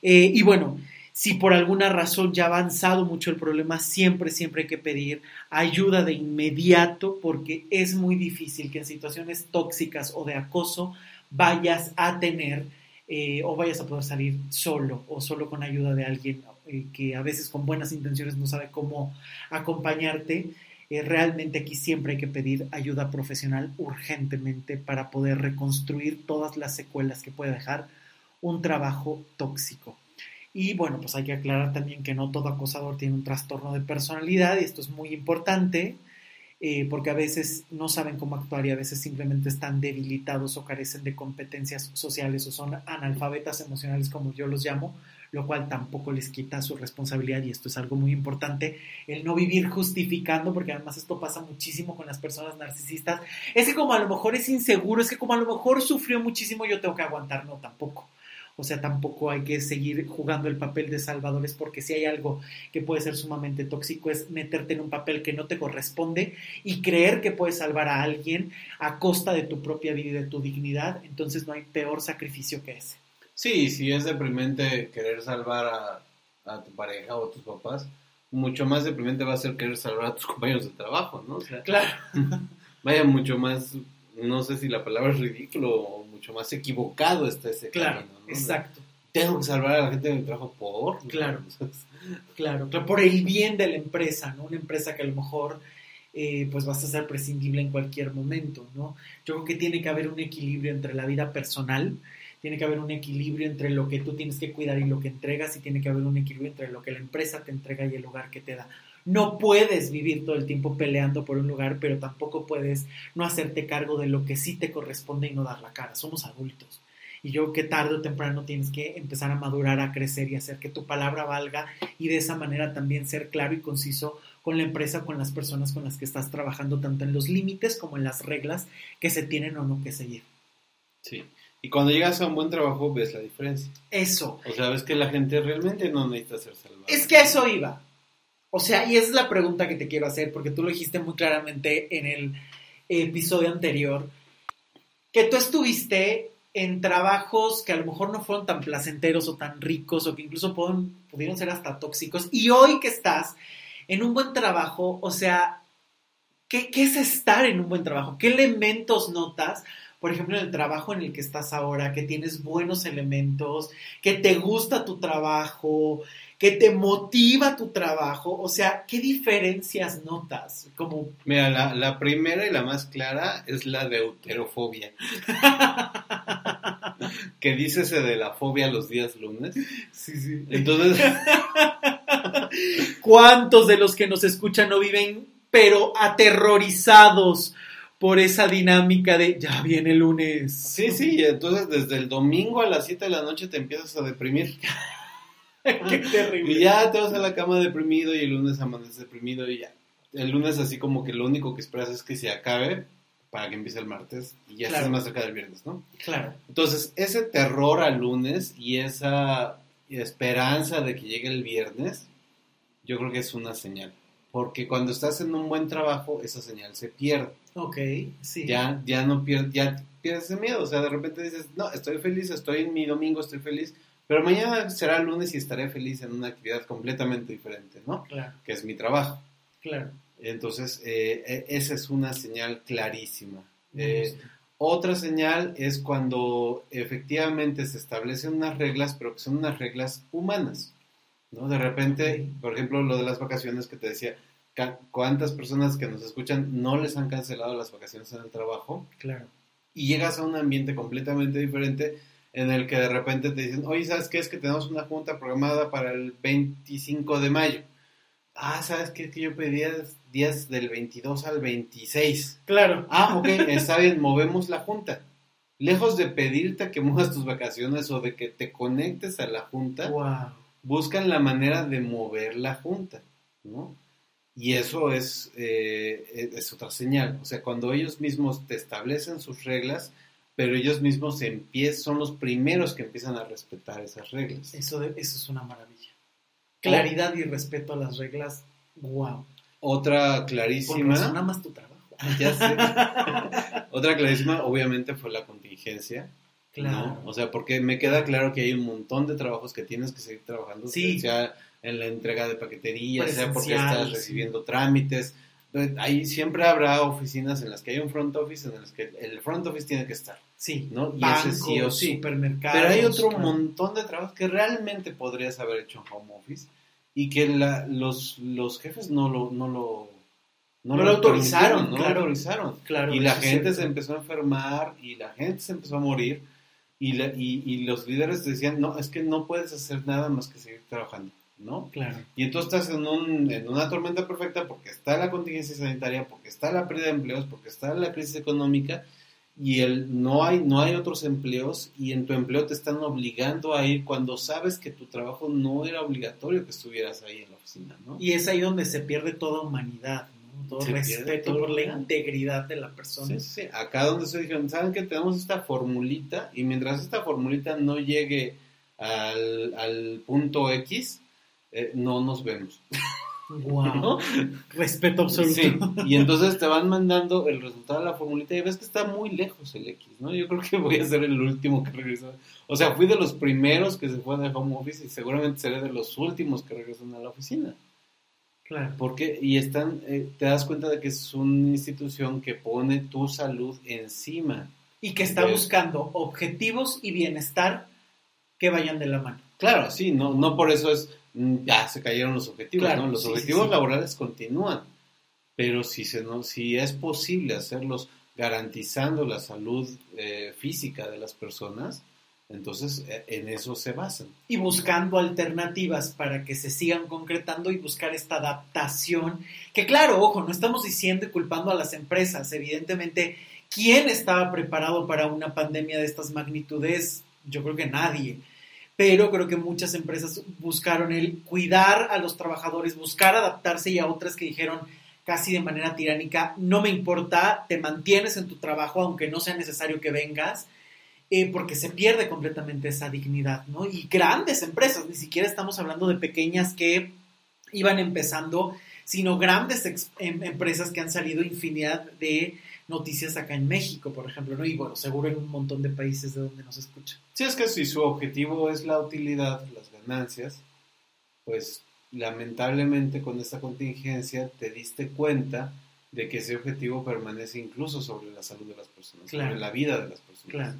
Eh, y bueno, si por alguna razón ya ha avanzado mucho el problema, siempre, siempre hay que pedir ayuda de inmediato porque es muy difícil que en situaciones tóxicas o de acoso vayas a tener eh, o vayas a poder salir solo o solo con ayuda de alguien eh, que a veces con buenas intenciones no sabe cómo acompañarte. Eh, realmente aquí siempre hay que pedir ayuda profesional urgentemente para poder reconstruir todas las secuelas que puede dejar un trabajo tóxico. Y bueno, pues hay que aclarar también que no todo acosador tiene un trastorno de personalidad y esto es muy importante eh, porque a veces no saben cómo actuar y a veces simplemente están debilitados o carecen de competencias sociales o son analfabetas emocionales como yo los llamo, lo cual tampoco les quita su responsabilidad y esto es algo muy importante, el no vivir justificando, porque además esto pasa muchísimo con las personas narcisistas, es que como a lo mejor es inseguro, es que como a lo mejor sufrió muchísimo, yo tengo que aguantar, no, tampoco. O sea, tampoco hay que seguir jugando el papel de salvadores porque si hay algo que puede ser sumamente tóxico es meterte en un papel que no te corresponde y creer que puedes salvar a alguien a costa de tu propia vida y de tu dignidad. Entonces no hay peor sacrificio que ese. Sí, si es deprimente querer salvar a, tu pareja o a tus papás, mucho más deprimente va a ser querer salvar a tus compañeros de trabajo, ¿no? O sea, claro. Vaya mucho más, no sé si la palabra es ridículo mucho más equivocado está ese claro, Exacto. Tengo que salvar a la gente de mi trabajo por. Claro, claro, claro, por el bien de la empresa, ¿no? Una empresa que a lo mejor eh, pues vas a ser prescindible en cualquier momento, ¿no? Yo creo que tiene que haber un equilibrio entre la vida personal, tiene que haber un equilibrio entre lo que tú tienes que cuidar y lo que entregas, y tiene que haber un equilibrio entre lo que la empresa te entrega y el lugar que te da. No puedes vivir todo el tiempo peleando por un lugar, pero tampoco puedes no hacerte cargo de lo que sí te corresponde y no dar la cara. Somos adultos. Y yo que tarde o temprano tienes que empezar a madurar, a crecer y hacer que tu palabra valga y de esa manera también ser claro y conciso con la empresa, con las personas con las que estás trabajando, tanto en los límites como en las reglas que se tienen o no que seguir. Sí. Y cuando llegas a un buen trabajo ves la diferencia. Eso. O sea, ves que la gente realmente no necesita ser salvada. Es que eso iba. O sea, y esa es la pregunta que te quiero hacer, porque tú lo dijiste muy claramente en el episodio anterior, que tú estuviste en trabajos que a lo mejor no fueron tan placenteros o tan ricos o que incluso pudieron ser hasta tóxicos, y hoy que estás en un buen trabajo, o sea, ¿qué, ¿qué es estar en un buen trabajo? ¿Qué elementos notas? Por ejemplo, en el trabajo en el que estás ahora, que tienes buenos elementos, que te gusta tu trabajo, que te motiva tu trabajo, o sea, ¿qué diferencias notas? Como... Mira, la, primera y la más clara es la de deuterofobia. que dícese de la fobia los días lunes. Sí, sí. Entonces... ¿Cuántos de los que nos escuchan no viven, pero aterrorizados? Por esa dinámica de ya viene el lunes. Sí, sí, entonces desde el domingo a las 7 de la noche te empiezas a deprimir. Qué terrible. Y ya te vas a la cama deprimido y el lunes amaneces deprimido y ya. El lunes así como que lo único que esperas es que se acabe para que empiece el martes y ya estés más cerca del viernes, ¿no? Claro. Entonces, ese terror al lunes y esa esperanza de que llegue el viernes, yo creo que es una señal. Porque cuando estás en un buen trabajo, esa señal se pierde. Ok, sí. Ya, ya no pierdes, ya pierdes ese miedo. O sea, de repente dices, no, estoy feliz, estoy en mi domingo, estoy feliz pero mañana será lunes y estaré feliz en una actividad completamente diferente, ¿no? Claro. Que es mi trabajo. Claro. Entonces, eh, e, esa es una señal clarísima. Eh, otra señal es cuando efectivamente se establecen unas reglas, pero que son unas reglas humanas. ¿No? De repente, por ejemplo, lo de las vacaciones que te decía, ¿cuántas personas que nos escuchan no les han cancelado las vacaciones en el trabajo? Claro. Y llegas a un ambiente completamente diferente en el que de repente te dicen, oye, ¿sabes qué? Es que tenemos una junta programada para el 25 de mayo. Ah, ¿sabes qué? Es que yo pedía días del 22 al 26. Claro. Ah, ok, está bien, movemos la junta. Lejos de pedirte que muevas tus vacaciones o de que te conectes a la junta, buscan la manera de mover la junta, ¿no? Y eso es, eh, es otra señal. O sea, cuando ellos mismos te establecen sus reglas, pero ellos mismos empiezan, son los primeros que empiezan a respetar esas reglas. Eso, eso es una maravilla. Claridad y respeto a las reglas, wow. Otra clarísima. Porque nada más tu trabajo. Ya sé. Otra clarísima, obviamente, fue la contingencia. Claro. O sea, porque me queda claro que hay un montón de trabajos que tienes que seguir trabajando. Sí. Sea en la entrega de paquetería, sea porque estás recibiendo trámites, ahí siempre habrá oficinas en las que hay un front office en las que el front office tiene que estar. Sí, ¿no? Y ese sí o sí. Supermercados, Pero hay otro montón de trabajos que realmente podrías haber hecho en home office y que los, los jefes no lo, no lo, no, lo autorizaron. No lo autorizaron. Claro, y la gente se empezó a enfermar y la gente se empezó a morir y, y, y los líderes decían, no, es que no puedes hacer nada más que seguir trabajando. ¿no? Claro. Y entonces estás en, un, en una tormenta perfecta porque está la contingencia sanitaria, porque está la pérdida de empleos, porque está la crisis económica y el, no, hay, no hay otros empleos y en tu empleo te están obligando a ir cuando sabes que tu trabajo no era obligatorio que estuvieras ahí en la oficina, ¿no? Y es ahí donde se pierde toda humanidad, respeto por la integridad de la persona. Sí, sí. Acá donde se dijeron, ¿saben que tenemos esta formulita? Y mientras esta formulita no llegue al, al punto X, eh, no nos vemos. Wow. Respeto absoluto. Y entonces te van mandando el resultado de la formulita y ves que está muy lejos el X, ¿no? Yo creo que voy a ser el último que regresó. O sea, fui de los primeros que se fue de home office y seguramente seré de los últimos que regresan a la oficina. Claro. Porque, y están, eh, te das cuenta de que es una institución que pone tu salud encima. Y que está buscando objetivos y bienestar que vayan de la mano. Claro, sí, no, no por eso es Mm, ya se cayeron los objetivos, ¿no? Los objetivos laborales continúan, pero si, se, no, si es posible hacerlos garantizando la salud eh, física de las personas, entonces eh, en eso se basan. Y buscando alternativas para que se sigan concretando y buscar esta adaptación, que claro, ojo, no estamos diciendo y culpando a las empresas, evidentemente, ¿quién estaba preparado para una pandemia de estas magnitudes? Yo creo que nadie pero creo que muchas empresas buscaron el cuidar a los trabajadores, buscar adaptarse y a otras que dijeron casi de manera tiránica, no me importa, te mantienes en tu trabajo aunque no sea necesario que vengas, eh, porque se pierde completamente esa dignidad, ¿no? Y grandes empresas, ni siquiera estamos hablando de pequeñas que iban empezando, sino grandes em, empresas que han salido infinidad de noticias acá en México, por ejemplo, ¿no? Y bueno, seguro en un montón de países de donde nos escuchan. Sí, es que si su objetivo es la utilidad, las ganancias, pues lamentablemente con esta contingencia te diste cuenta de que ese objetivo permanece incluso sobre la salud de las personas, sobre la vida de las personas. Claro.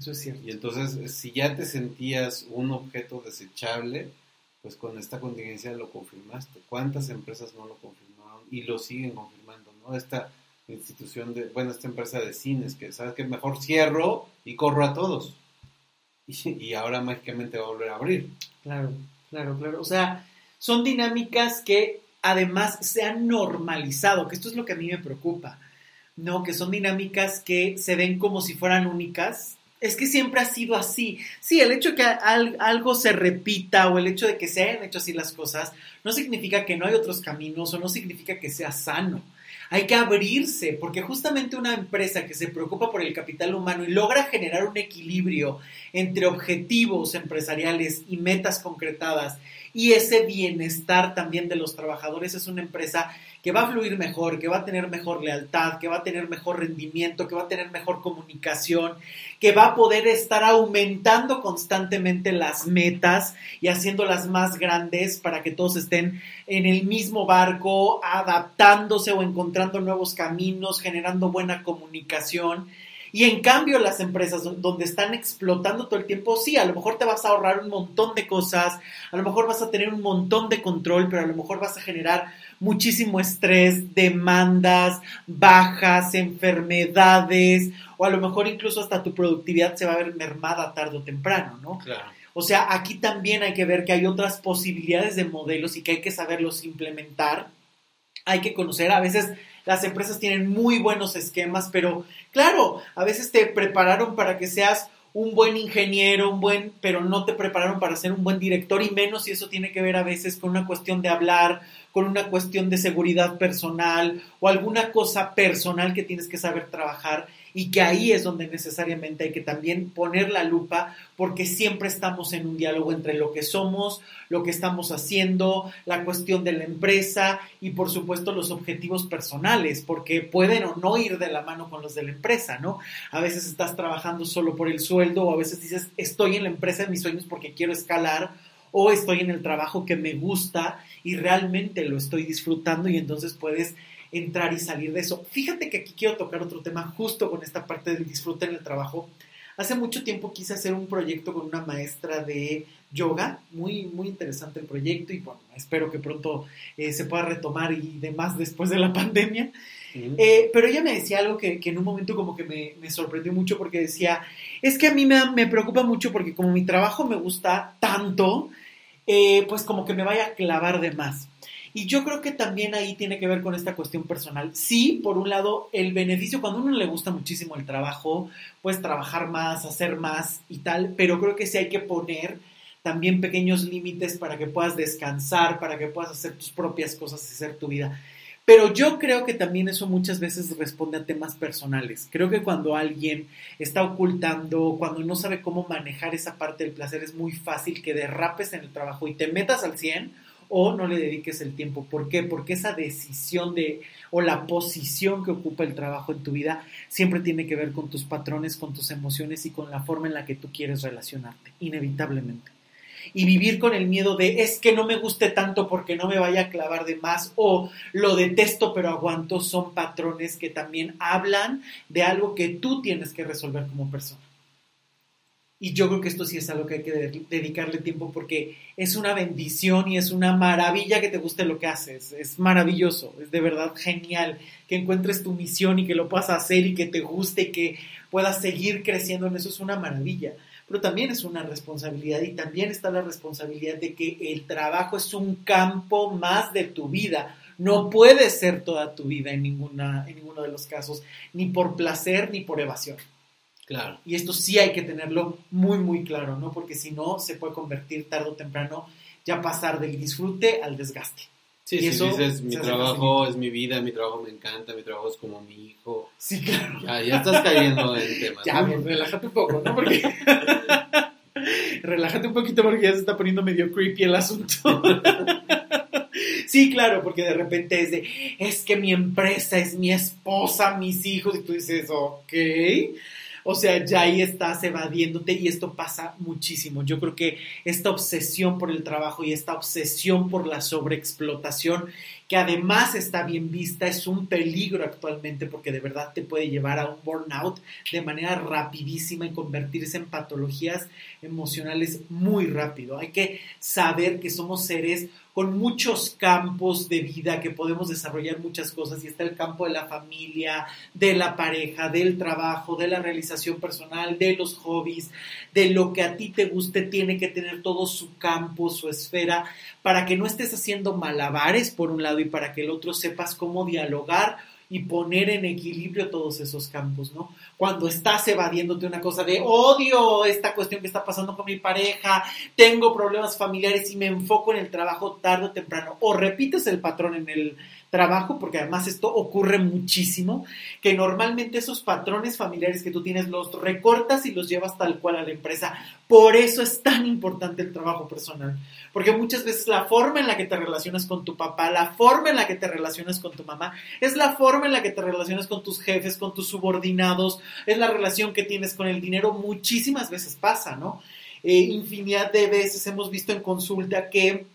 Eso es cierto. Y entonces, si ya te sentías un objeto desechable, pues con esta contingencia lo confirmaste. ¿Cuántas empresas no lo confirmaron y lo siguen confirmando? ¿no? Esta institución de, bueno, esta empresa de cines, que sabes que mejor cierro y corro a todos. Y, ahora mágicamente va a volver a abrir. Claro, claro, claro. O sea, son dinámicas que además se han normalizado, que esto es lo que a mí me preocupa, ¿no? Que son dinámicas que se ven como si fueran únicas. Es que siempre ha sido así. Sí, el hecho de que algo se repita o el hecho de que se hayan hecho así las cosas no significa que no hay otros caminos o no significa que sea sano hay que abrirse, porque justamente una empresa que se preocupa por el capital humano y logra generar un equilibrio entre objetivos empresariales y metas concretadas y ese bienestar también de los trabajadores es una empresa que va a fluir mejor, que va a tener mejor lealtad, que va a tener mejor rendimiento, que va a tener mejor comunicación, que va a poder estar aumentando constantemente las metas y haciéndolas más grandes para que todos estén en el mismo barco, adaptándose o encontrando nuevos caminos, generando buena comunicación Y en cambio las empresas donde están explotando todo el tiempo, sí, a lo mejor te vas a ahorrar un montón de cosas, a lo mejor vas a tener un montón de control, pero a lo mejor vas a generar muchísimo estrés, demandas, bajas, enfermedades, o a lo mejor incluso hasta tu productividad se va a ver mermada tarde o temprano, ¿no? Claro. O sea, aquí también hay que ver que hay otras posibilidades de modelos y que hay que saberlos implementar. Hay que conocer, a veces las empresas tienen muy buenos esquemas, pero claro, a veces te prepararon para que seas un buen ingeniero, un buen, pero no te prepararon para ser un buen director y menos si eso tiene que ver a veces con una cuestión de hablar, con una cuestión de seguridad personal o alguna cosa personal que tienes que saber trabajar y que ahí es donde necesariamente hay que también poner la lupa porque siempre estamos en un diálogo entre lo que somos, lo que estamos haciendo, la cuestión de la empresa y por supuesto los objetivos personales, porque pueden o no ir de la mano con los de la empresa, ¿no? A veces estás trabajando solo por el sueldo o a veces dices, estoy en la empresa de mis sueños porque quiero escalar o estoy en el trabajo que me gusta y realmente lo estoy disfrutando y entonces puedes entrar y salir de eso. Fíjate que aquí quiero tocar otro tema justo con esta parte del disfrute en el trabajo. Hace mucho tiempo quise hacer un proyecto con una maestra de yoga, muy, muy interesante el proyecto y bueno, espero que pronto eh, se pueda retomar y demás después de la pandemia. Eh, pero ella me decía algo que, en un momento como que me, sorprendió mucho porque decía, es que a mí me, me, preocupa mucho porque como mi trabajo me gusta tanto, eh, pues como que me vaya a clavar de más. Y yo creo que también ahí tiene que ver con esta cuestión personal. Sí, por un lado, el beneficio, cuando a uno le gusta muchísimo el trabajo, pues trabajar más, hacer más y tal, pero creo que sí hay que poner también pequeños límites para que puedas descansar, para que puedas hacer tus propias cosas y hacer tu vida. Pero yo creo que también eso muchas veces responde a temas personales. Creo que cuando alguien está ocultando, cuando no sabe cómo manejar esa parte del placer, es muy fácil que derrapes en el trabajo y te metas al 100 o no le dediques el tiempo. ¿Por qué? Porque esa decisión de o la posición que ocupa el trabajo en tu vida siempre tiene que ver con tus patrones, con tus emociones y con la forma en la que tú quieres relacionarte, inevitablemente. Y vivir con el miedo de es que no me guste tanto porque no me vaya a clavar de más o lo detesto pero aguanto son patrones que también hablan de algo que tú tienes que resolver como persona. Y yo creo que esto sí es algo que hay que dedicarle tiempo porque es una bendición y es una maravilla que te guste lo que haces. Es maravilloso, es de verdad genial que encuentres tu misión y que lo puedas hacer y que te guste y que puedas seguir creciendo en eso. Es una maravilla. Pero también es una responsabilidad y también está la responsabilidad de que el trabajo es un campo más de tu vida. No puede ser toda tu vida en, ninguna, en ninguno de los casos, ni por placer ni por evasión. Claro. Y esto sí hay que tenerlo muy, muy claro, ¿no? Porque si no, se puede convertir tarde o temprano ya pasar del disfrute al desgaste. Sí, y eso dices, mi trabajo es mi vida, mi trabajo me encanta, mi trabajo es como mi hijo. Sí, claro. Ya, ya estás cayendo en temas. Ya, ¿no? relájate un poco, ¿no? Porque... relájate un poquito porque ya se está poniendo medio creepy el asunto. sí, claro, porque de repente es de, es que mi empresa es mi esposa, mis hijos, y tú dices, ok o sea, ya ahí estás evadiéndote y esto pasa muchísimo. Yo creo que esta obsesión por el trabajo y esta obsesión por la sobreexplotación, que además está bien vista, es un peligro actualmente porque de verdad te puede llevar a un burnout de manera rapidísima y convertirse en patologías emocionales muy rápido. Hay que saber que somos seres con muchos campos de vida que podemos desarrollar muchas cosas y está el campo de la familia, de la pareja, del trabajo, de la realización personal, de los hobbies, de lo que a ti te guste, tiene que tener todo su campo, su esfera, para que no estés haciendo malabares por un lado y para que el otro sepas cómo dialogar y poner en equilibrio todos esos campos, ¿no? Cuando estás evadiéndote una cosa de odio esta cuestión que está pasando con mi pareja, tengo problemas familiares y me enfoco en el trabajo tarde o temprano, o repites el patrón en el trabajo, porque además esto ocurre muchísimo, que normalmente esos patrones familiares que tú tienes los recortas y los llevas tal cual a la empresa. Por eso es tan importante el trabajo personal, porque muchas veces la forma en la que te relacionas con tu papá, la forma en la que te relacionas con tu mamá, es la forma en la que te relacionas con tus jefes, con tus subordinados, es la relación que tienes con el dinero, muchísimas veces pasa, ¿no? Eh, infinidad de veces hemos visto en consulta que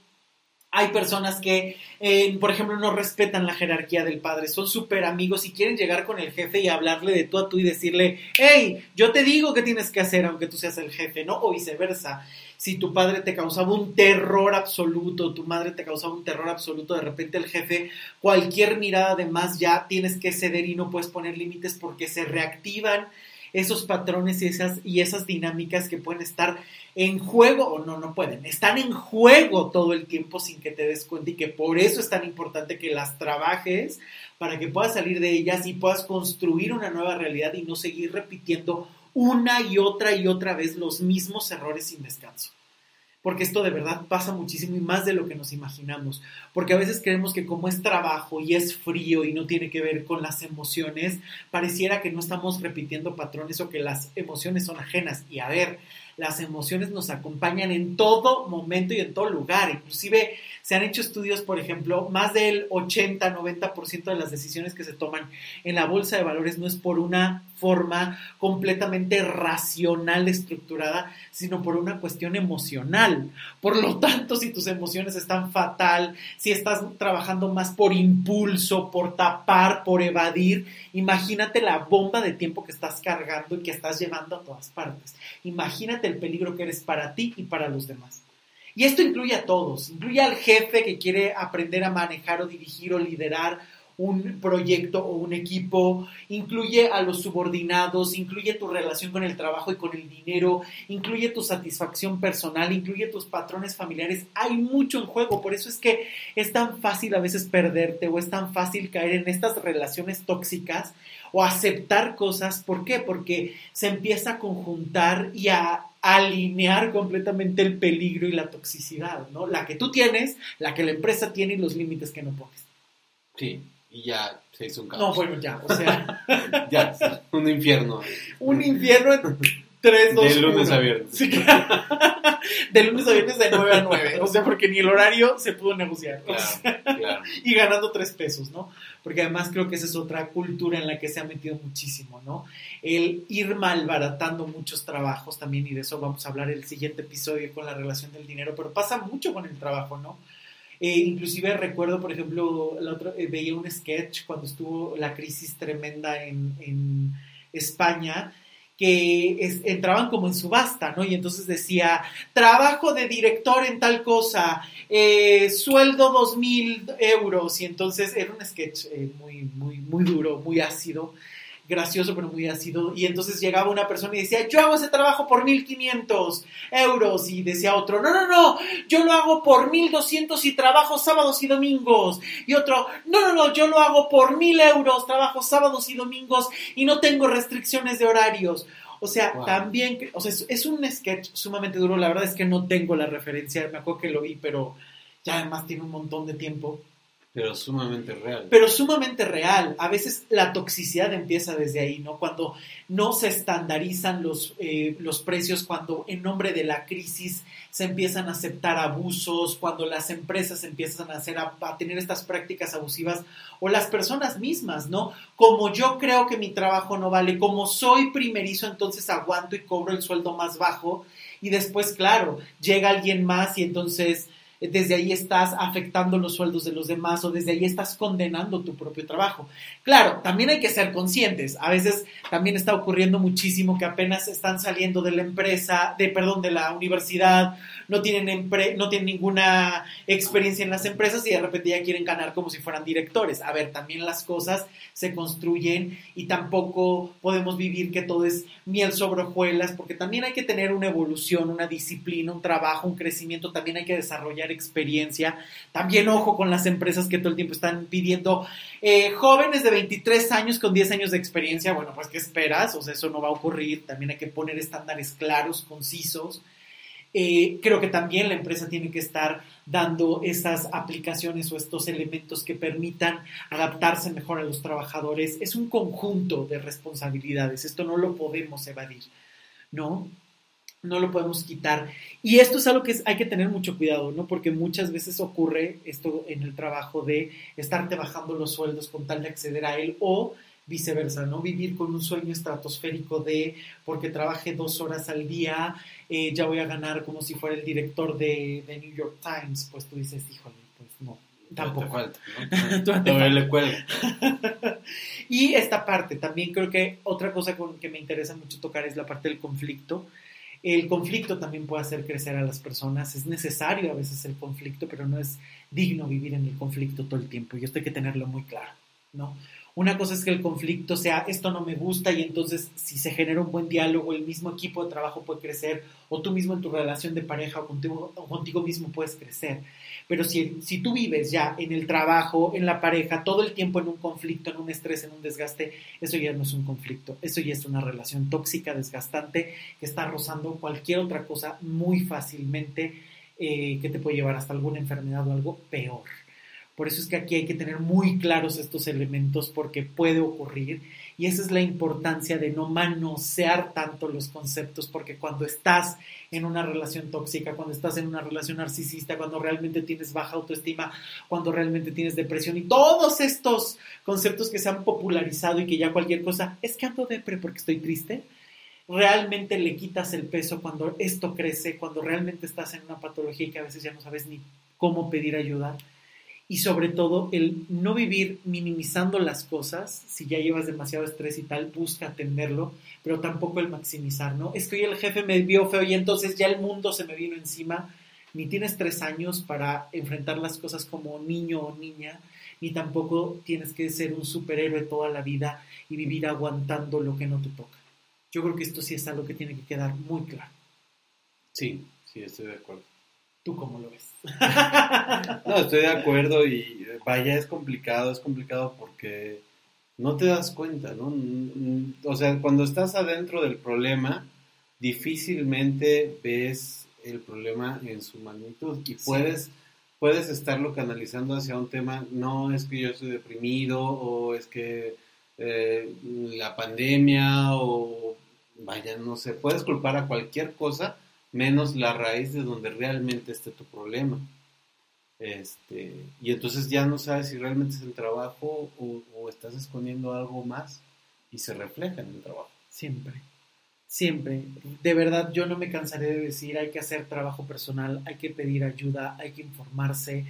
Hay personas que, eh, por ejemplo, no respetan la jerarquía del padre, son súper amigos y quieren llegar con el jefe y hablarle de tú a tú y decirle, hey, yo te digo qué tienes que hacer aunque tú seas el jefe, ¿no? O viceversa. Si tu padre te causaba un terror absoluto, tu madre te causaba un terror absoluto, de repente el jefe, cualquier mirada de más ya tienes que ceder y no puedes poner límites porque se reactivan esos patrones y esas, y esas dinámicas que pueden estar en juego, o no, no pueden, están en juego todo el tiempo sin que te des cuenta y que por eso es tan importante que las trabajes para que puedas salir de ellas y puedas construir una nueva realidad y no seguir repitiendo una y otra y otra vez los mismos errores sin descanso porque esto de verdad pasa muchísimo y más de lo que nos imaginamos, porque a veces creemos que como es trabajo y es frío y no tiene que ver con las emociones, pareciera que no estamos repitiendo patrones o que las emociones son ajenas. Y a ver, las emociones nos acompañan en todo momento y en todo lugar, inclusive se han hecho estudios, por ejemplo, más del 80-90% de las decisiones que se toman en la bolsa de valores no es por una forma completamente racional estructurada, sino por una cuestión emocional. Por lo tanto, si tus emociones están fatal, si estás trabajando más por impulso, por tapar, por evadir, imagínate la bomba de tiempo que estás cargando y que estás llevando a todas partes. Imagínate el peligro que eres para ti y para los demás. Y esto incluye a todos, incluye al jefe que quiere aprender a manejar o dirigir o liderar un proyecto o un equipo, incluye a los subordinados, incluye tu relación con el trabajo y con el dinero, incluye tu satisfacción personal, incluye tus patrones familiares. Hay mucho en juego, por eso es que es tan fácil a veces perderte o es tan fácil caer en estas relaciones tóxicas o aceptar cosas. ¿Por qué? Porque se empieza a conjuntar y a alinear completamente el peligro y la toxicidad, ¿no? La que tú tienes, la que la empresa tiene y los límites que no pones. Sí, y ya se hizo un caos. No, bueno, ya, o sea. ya, un infierno. un infierno en 3, 2, De lunes a viernes. Sí, de lunes a viernes de 9 a 9. O sea, porque ni el horario se pudo negociar. Claro, claro. Y ganando 3 pesos, ¿no? Porque además creo que esa es otra cultura en la que se ha metido muchísimo, ¿no? El ir malbaratando muchos trabajos también, y de eso vamos a hablar el siguiente episodio con la relación del dinero, pero pasa mucho con el trabajo, ¿no? Eh, inclusive recuerdo, por ejemplo, la otra, eh, veía un sketch cuando estuvo la crisis tremenda en, en España que entraban como en subasta, ¿no? Y entonces decía, trabajo de director en tal cosa, eh, sueldo dos mil euros, y entonces era un sketch eh, muy, muy, muy duro, muy ácido, gracioso pero muy ácido, y entonces llegaba una persona y decía, yo hago ese trabajo por 1500 euros, y decía otro, no, no, no, yo lo hago por 1200 y trabajo sábados y domingos, y otro, no, no, no, yo lo hago por 1000 euros, trabajo sábados y domingos y no tengo restricciones de horarios. O sea, también, o sea, es, es, un sketch sumamente duro, la verdad es que no tengo la referencia, me acuerdo que lo vi, pero ya además tiene un montón de tiempo. Pero sumamente real. Pero sumamente real. A veces la toxicidad empieza desde ahí, ¿no? Cuando no se estandarizan los, eh, los precios, cuando en nombre de la crisis se empiezan a aceptar abusos, cuando las empresas empiezan a, hacer, a, tener estas prácticas abusivas o las personas mismas, ¿no? Como yo creo que mi trabajo no vale, como soy primerizo, entonces aguanto y cobro el sueldo más bajo y después, claro, llega alguien más y entonces desde ahí estás afectando los sueldos de los demás o desde ahí estás condenando tu propio trabajo. Claro, también hay que ser conscientes. A veces también está ocurriendo muchísimo que apenas están saliendo de la empresa, de perdón, de la universidad, no tienen no tienen ninguna experiencia en las empresas y de repente ya quieren ganar como si fueran directores. A ver, también las cosas se construyen y tampoco podemos vivir que todo es miel sobre hojuelas, porque también hay que tener una evolución, una disciplina, un trabajo, un crecimiento, también hay que desarrollar experiencia. También ojo con las empresas que todo el tiempo están pidiendo eh, jóvenes de 23 años con 10 años de experiencia. Bueno, pues ¿qué esperas? O sea, eso no va a ocurrir. También hay que poner estándares claros, concisos. Eh, creo que también la empresa tiene que estar dando esas aplicaciones o estos elementos que permitan adaptarse mejor a los trabajadores. Es un conjunto de responsabilidades. Esto no lo podemos evadir, ¿no? No lo podemos quitar. Y esto es algo que hay que tener mucho cuidado, ¿no? Porque muchas veces ocurre esto en el trabajo de estarte bajando los sueldos con tal de acceder a él o viceversa, ¿no? Vivir con un sueño estratosférico de porque trabaje dos horas al día, eh, ya voy a ganar como si fuera el director de, de New York Times, pues tú dices, híjole, no, tampoco. falta, ¿no? le cuelga. y esta parte, también creo que otra cosa con que me interesa mucho tocar es la parte del conflicto. El conflicto también puede hacer crecer a las personas. Es necesario a veces el conflicto, pero no es digno vivir en el conflicto todo el tiempo. Y esto hay que tenerlo muy claro, ¿no? Una cosa es que el conflicto sea, esto no me gusta y entonces si se genera un buen diálogo, el mismo equipo de trabajo puede crecer o tú mismo en tu relación de pareja o contigo, contigo mismo puedes crecer. Pero si, si tú vives ya en el trabajo, en la pareja, todo el tiempo en un conflicto, en un estrés, en un desgaste, eso ya no es un conflicto, eso ya es una relación tóxica, desgastante, que está rozando cualquier otra cosa muy fácilmente eh, que te puede llevar hasta alguna enfermedad o algo peor. Por eso es que aquí hay que tener muy claros estos elementos porque puede ocurrir y esa es la importancia de no manosear tanto los conceptos porque cuando estás en una relación tóxica, cuando estás en una relación narcisista, cuando realmente tienes baja autoestima, cuando realmente tienes depresión y todos estos conceptos que se han popularizado y que ya cualquier cosa, es que ando depre porque estoy triste, realmente le quitas el peso cuando esto crece, cuando realmente estás en una patología y que a veces ya no sabes ni cómo pedir ayuda y sobre todo el no vivir minimizando las cosas, si ya llevas demasiado estrés y tal, busca atenderlo, pero tampoco el maximizar, ¿no? Es que hoy el jefe me vio feo y entonces ya el mundo se me vino encima, ni tienes tres años para enfrentar las cosas como niño o niña, ni tampoco tienes que ser un superhéroe toda la vida y vivir aguantando lo que no te toca. Yo creo que esto sí es algo que tiene que quedar muy claro. Sí, sí, estoy de acuerdo. ¿Tú cómo lo ves? no, estoy de acuerdo y vaya, es complicado, es complicado porque no te das cuenta, ¿no? O sea, cuando estás adentro del problema, difícilmente ves el problema en su magnitud y puedes, puedes estarlo canalizando hacia un tema, no es que yo estoy deprimido o es que eh, la pandemia o vaya, no sé, puedes culpar a cualquier cosa menos la raíz de donde realmente esté tu problema. Este, y entonces ya no sabes si realmente es el trabajo o, estás escondiendo algo más y se refleja en el trabajo. Siempre, siempre. De verdad, yo no me cansaré de decir, hay que hacer trabajo personal, hay que pedir ayuda, hay que informarse.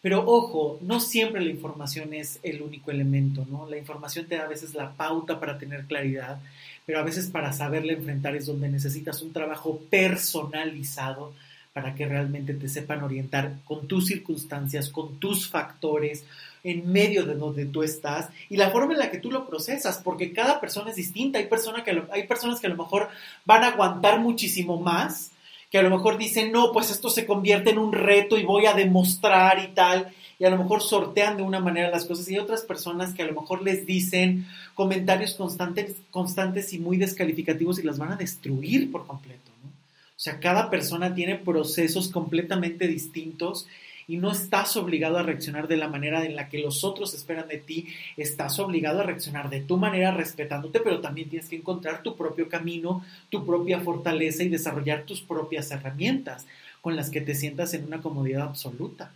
Pero ojo, no siempre la información es el único elemento, ¿no? La información te da a veces la pauta para tener claridad, pero a veces para saberle enfrentar es donde necesitas un trabajo personalizado para que realmente te sepan orientar con tus circunstancias, con tus factores, en medio de donde tú estás y la forma en la que tú lo procesas, porque cada persona es distinta. Hay, que hay personas que a lo mejor van a aguantar muchísimo más, que a lo mejor dicen, no, pues esto se convierte en un reto y voy a demostrar y tal, y a lo mejor sortean de una manera las cosas y otras personas que a lo mejor les dicen comentarios constantes, constantes y muy descalificativos y las van a destruir por completo. ¿no? O sea, cada persona tiene procesos completamente distintos y no estás obligado a reaccionar de la manera en la que los otros esperan de ti, estás obligado a reaccionar de tu manera respetándote, pero también tienes que encontrar tu propio camino, tu propia fortaleza y desarrollar tus propias herramientas con las que te sientas en una comodidad absoluta.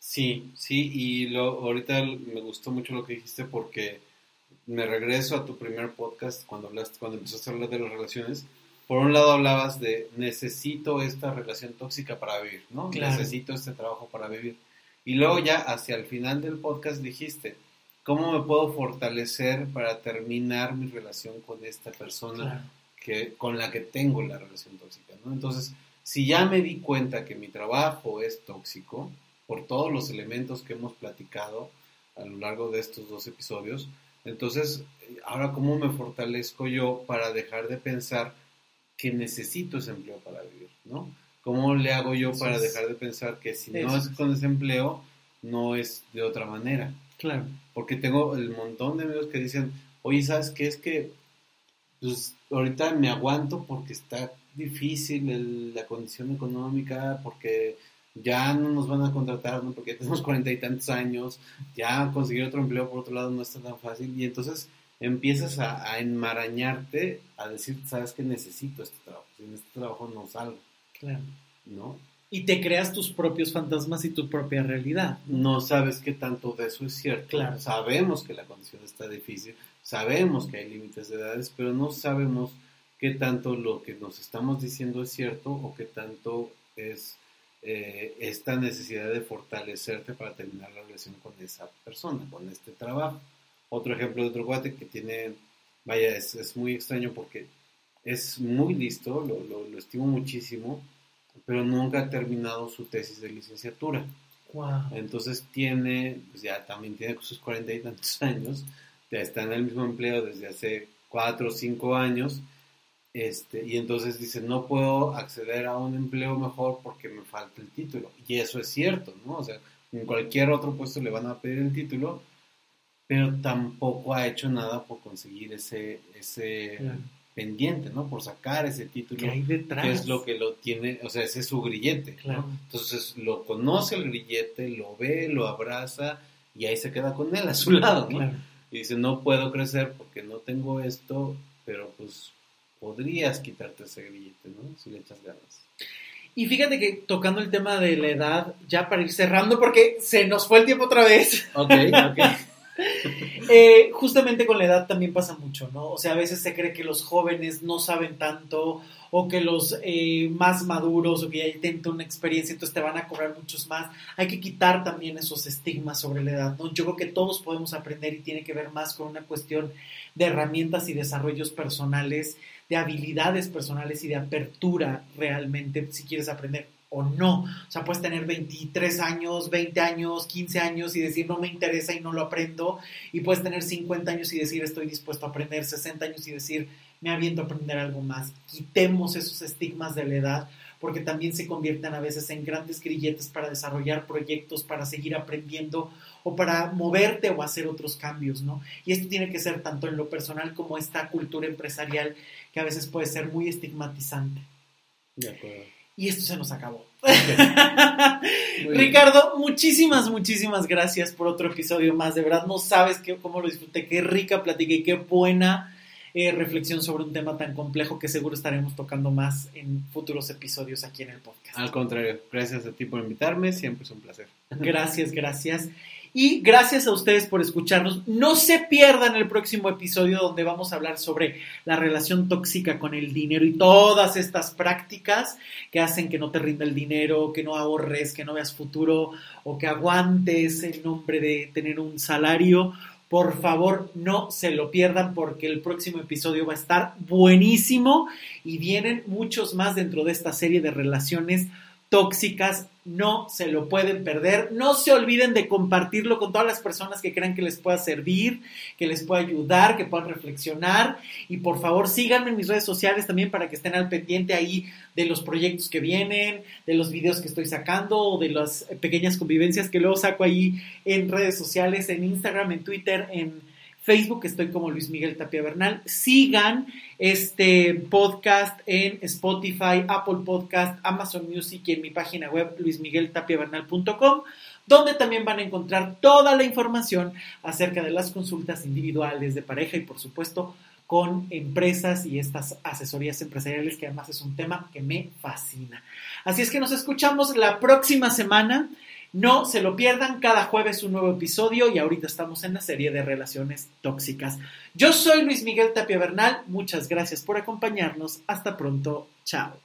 Sí, sí, y lo, ahorita me gustó mucho lo que dijiste porque me regreso a tu primer podcast cuando hablaste, cuando empezaste a hablar de las relaciones. Por un lado hablabas de necesito esta relación tóxica para vivir, ¿no? Necesito este trabajo para vivir. Y luego ya hacia el final del podcast dijiste, ¿cómo me puedo fortalecer para terminar mi relación con esta persona que, con la que tengo la relación tóxica, ¿no? Entonces, si ya me di cuenta que mi trabajo es tóxico, por todos los elementos que hemos platicado a lo largo de estos dos episodios. Entonces, ahora, ¿cómo me fortalezco yo para dejar de pensar que necesito ese empleo para vivir? ¿no? ¿Cómo le hago yo para dejar de pensar que si no es con ese empleo, no es de otra manera? Claro. Porque tengo el montón de amigos que dicen, oye, ¿sabes qué? Es que pues, ahorita me aguanto porque está difícil la condición económica, porque ya no nos van a contratar, ¿no? Porque tenemos cuarenta y tantos años, ya conseguir otro empleo por otro lado no está tan fácil y entonces empiezas a, enmarañarte, a decir, sabes que necesito este trabajo, sin este trabajo no salgo. Claro. ¿No? Y te creas tus propios fantasmas y tu propia realidad. No sabes qué tanto de eso es cierto. Claro. Sabemos que la condición está difícil, sabemos que hay límites de edades, pero no sabemos qué tanto lo que nos estamos diciendo es cierto o qué tanto es eh, esta necesidad de fortalecerte para terminar la relación con esa persona, con este trabajo. Otro ejemplo de otro guate que tiene, vaya, es, muy extraño porque es muy listo, lo, lo, lo, estimo muchísimo, pero nunca ha terminado su tesis de licenciatura. Entonces tiene, pues ya también tiene sus cuarenta y tantos años, ya está en el mismo empleo desde hace cuatro o cinco años, este, y entonces dice, no puedo acceder a un empleo mejor porque me falta el título. Y eso es cierto, ¿no? O sea, en cualquier otro puesto le van a pedir el título, pero tampoco ha hecho nada por conseguir ese, ese pendiente, ¿no? Por sacar ese título. ¿Qué hay detrás? Que es lo que lo tiene, o sea, ese es su grillete, claro. Entonces lo conoce el grillete, lo ve, lo abraza y ahí se queda con él a su lado, ¿no? Y dice, no puedo crecer porque no tengo esto, pero pues podrías quitarte ese grillete, ¿no? Si le echas ganas. Y fíjate que tocando el tema de la edad, ya para ir cerrando, porque se nos fue el tiempo otra vez. Ok, ok. Eh, justamente con la edad también pasa mucho, ¿no? O sea, a veces se cree que los jóvenes no saben tanto o que los eh, más maduros o que ya tienen una experiencia, entonces te van a cobrar muchos más. Hay que quitar también esos estigmas sobre la edad, ¿no? Yo creo que todos podemos aprender y tiene que ver más con una cuestión de herramientas y desarrollos personales de habilidades personales y de apertura realmente si quieres aprender o no. O sea, puedes tener 23 años, 20 años, 15 años y decir no me interesa y no lo aprendo. Y puedes tener 50 años y decir estoy dispuesto a aprender, 60 años y decir me aviento a aprender algo más. Quitemos esos estigmas de la edad porque también se convierten a veces en grandes grilletes para desarrollar proyectos, para seguir aprendiendo o para moverte o hacer otros cambios, ¿no? Y esto tiene que ser tanto en lo personal como esta cultura empresarial que a veces puede ser muy estigmatizante. De acuerdo. Y esto se nos acabó. Ricardo, muchísimas, muchísimas gracias por otro episodio más. De verdad, no sabes qué, cómo lo disfruté, qué rica platica y qué buena eh, reflexión sobre un tema tan complejo que seguro estaremos tocando más en futuros episodios aquí en el podcast. Al contrario, gracias a ti por invitarme, siempre es un placer. Gracias, gracias. Y gracias a ustedes por escucharnos. No se pierdan el próximo episodio donde vamos a hablar sobre la relación tóxica con el dinero y todas estas prácticas que hacen que no te rinda el dinero, que no ahorres, que no veas futuro o que aguantes en nombre de tener un salario. Por favor, no se lo pierdan porque el próximo episodio va a estar buenísimo y vienen muchos más dentro de esta serie de relaciones tóxicas, no se lo pueden perder. No se olviden de compartirlo con todas las personas que crean que les pueda servir, que les pueda ayudar, que puedan reflexionar. Y por favor síganme en mis redes sociales también para que estén al pendiente ahí de los proyectos que vienen, de los videos que estoy sacando o de las pequeñas convivencias que luego saco ahí en redes sociales, en Instagram, en Twitter, en Facebook estoy como Luis Miguel Tapia Bernal. Sigan este podcast en Spotify, Apple Podcast, Amazon Music y en mi página web luismigueltapiavernal.com donde también van a encontrar toda la información acerca de las consultas individuales de pareja y por supuesto con empresas y estas asesorías empresariales que además es un tema que me fascina. Así es que nos escuchamos la próxima semana. No se lo pierdan, cada jueves un nuevo episodio y ahorita estamos en la serie de relaciones tóxicas. Yo soy Luis Miguel Tapia Bernal, muchas gracias por acompañarnos, hasta pronto, chao.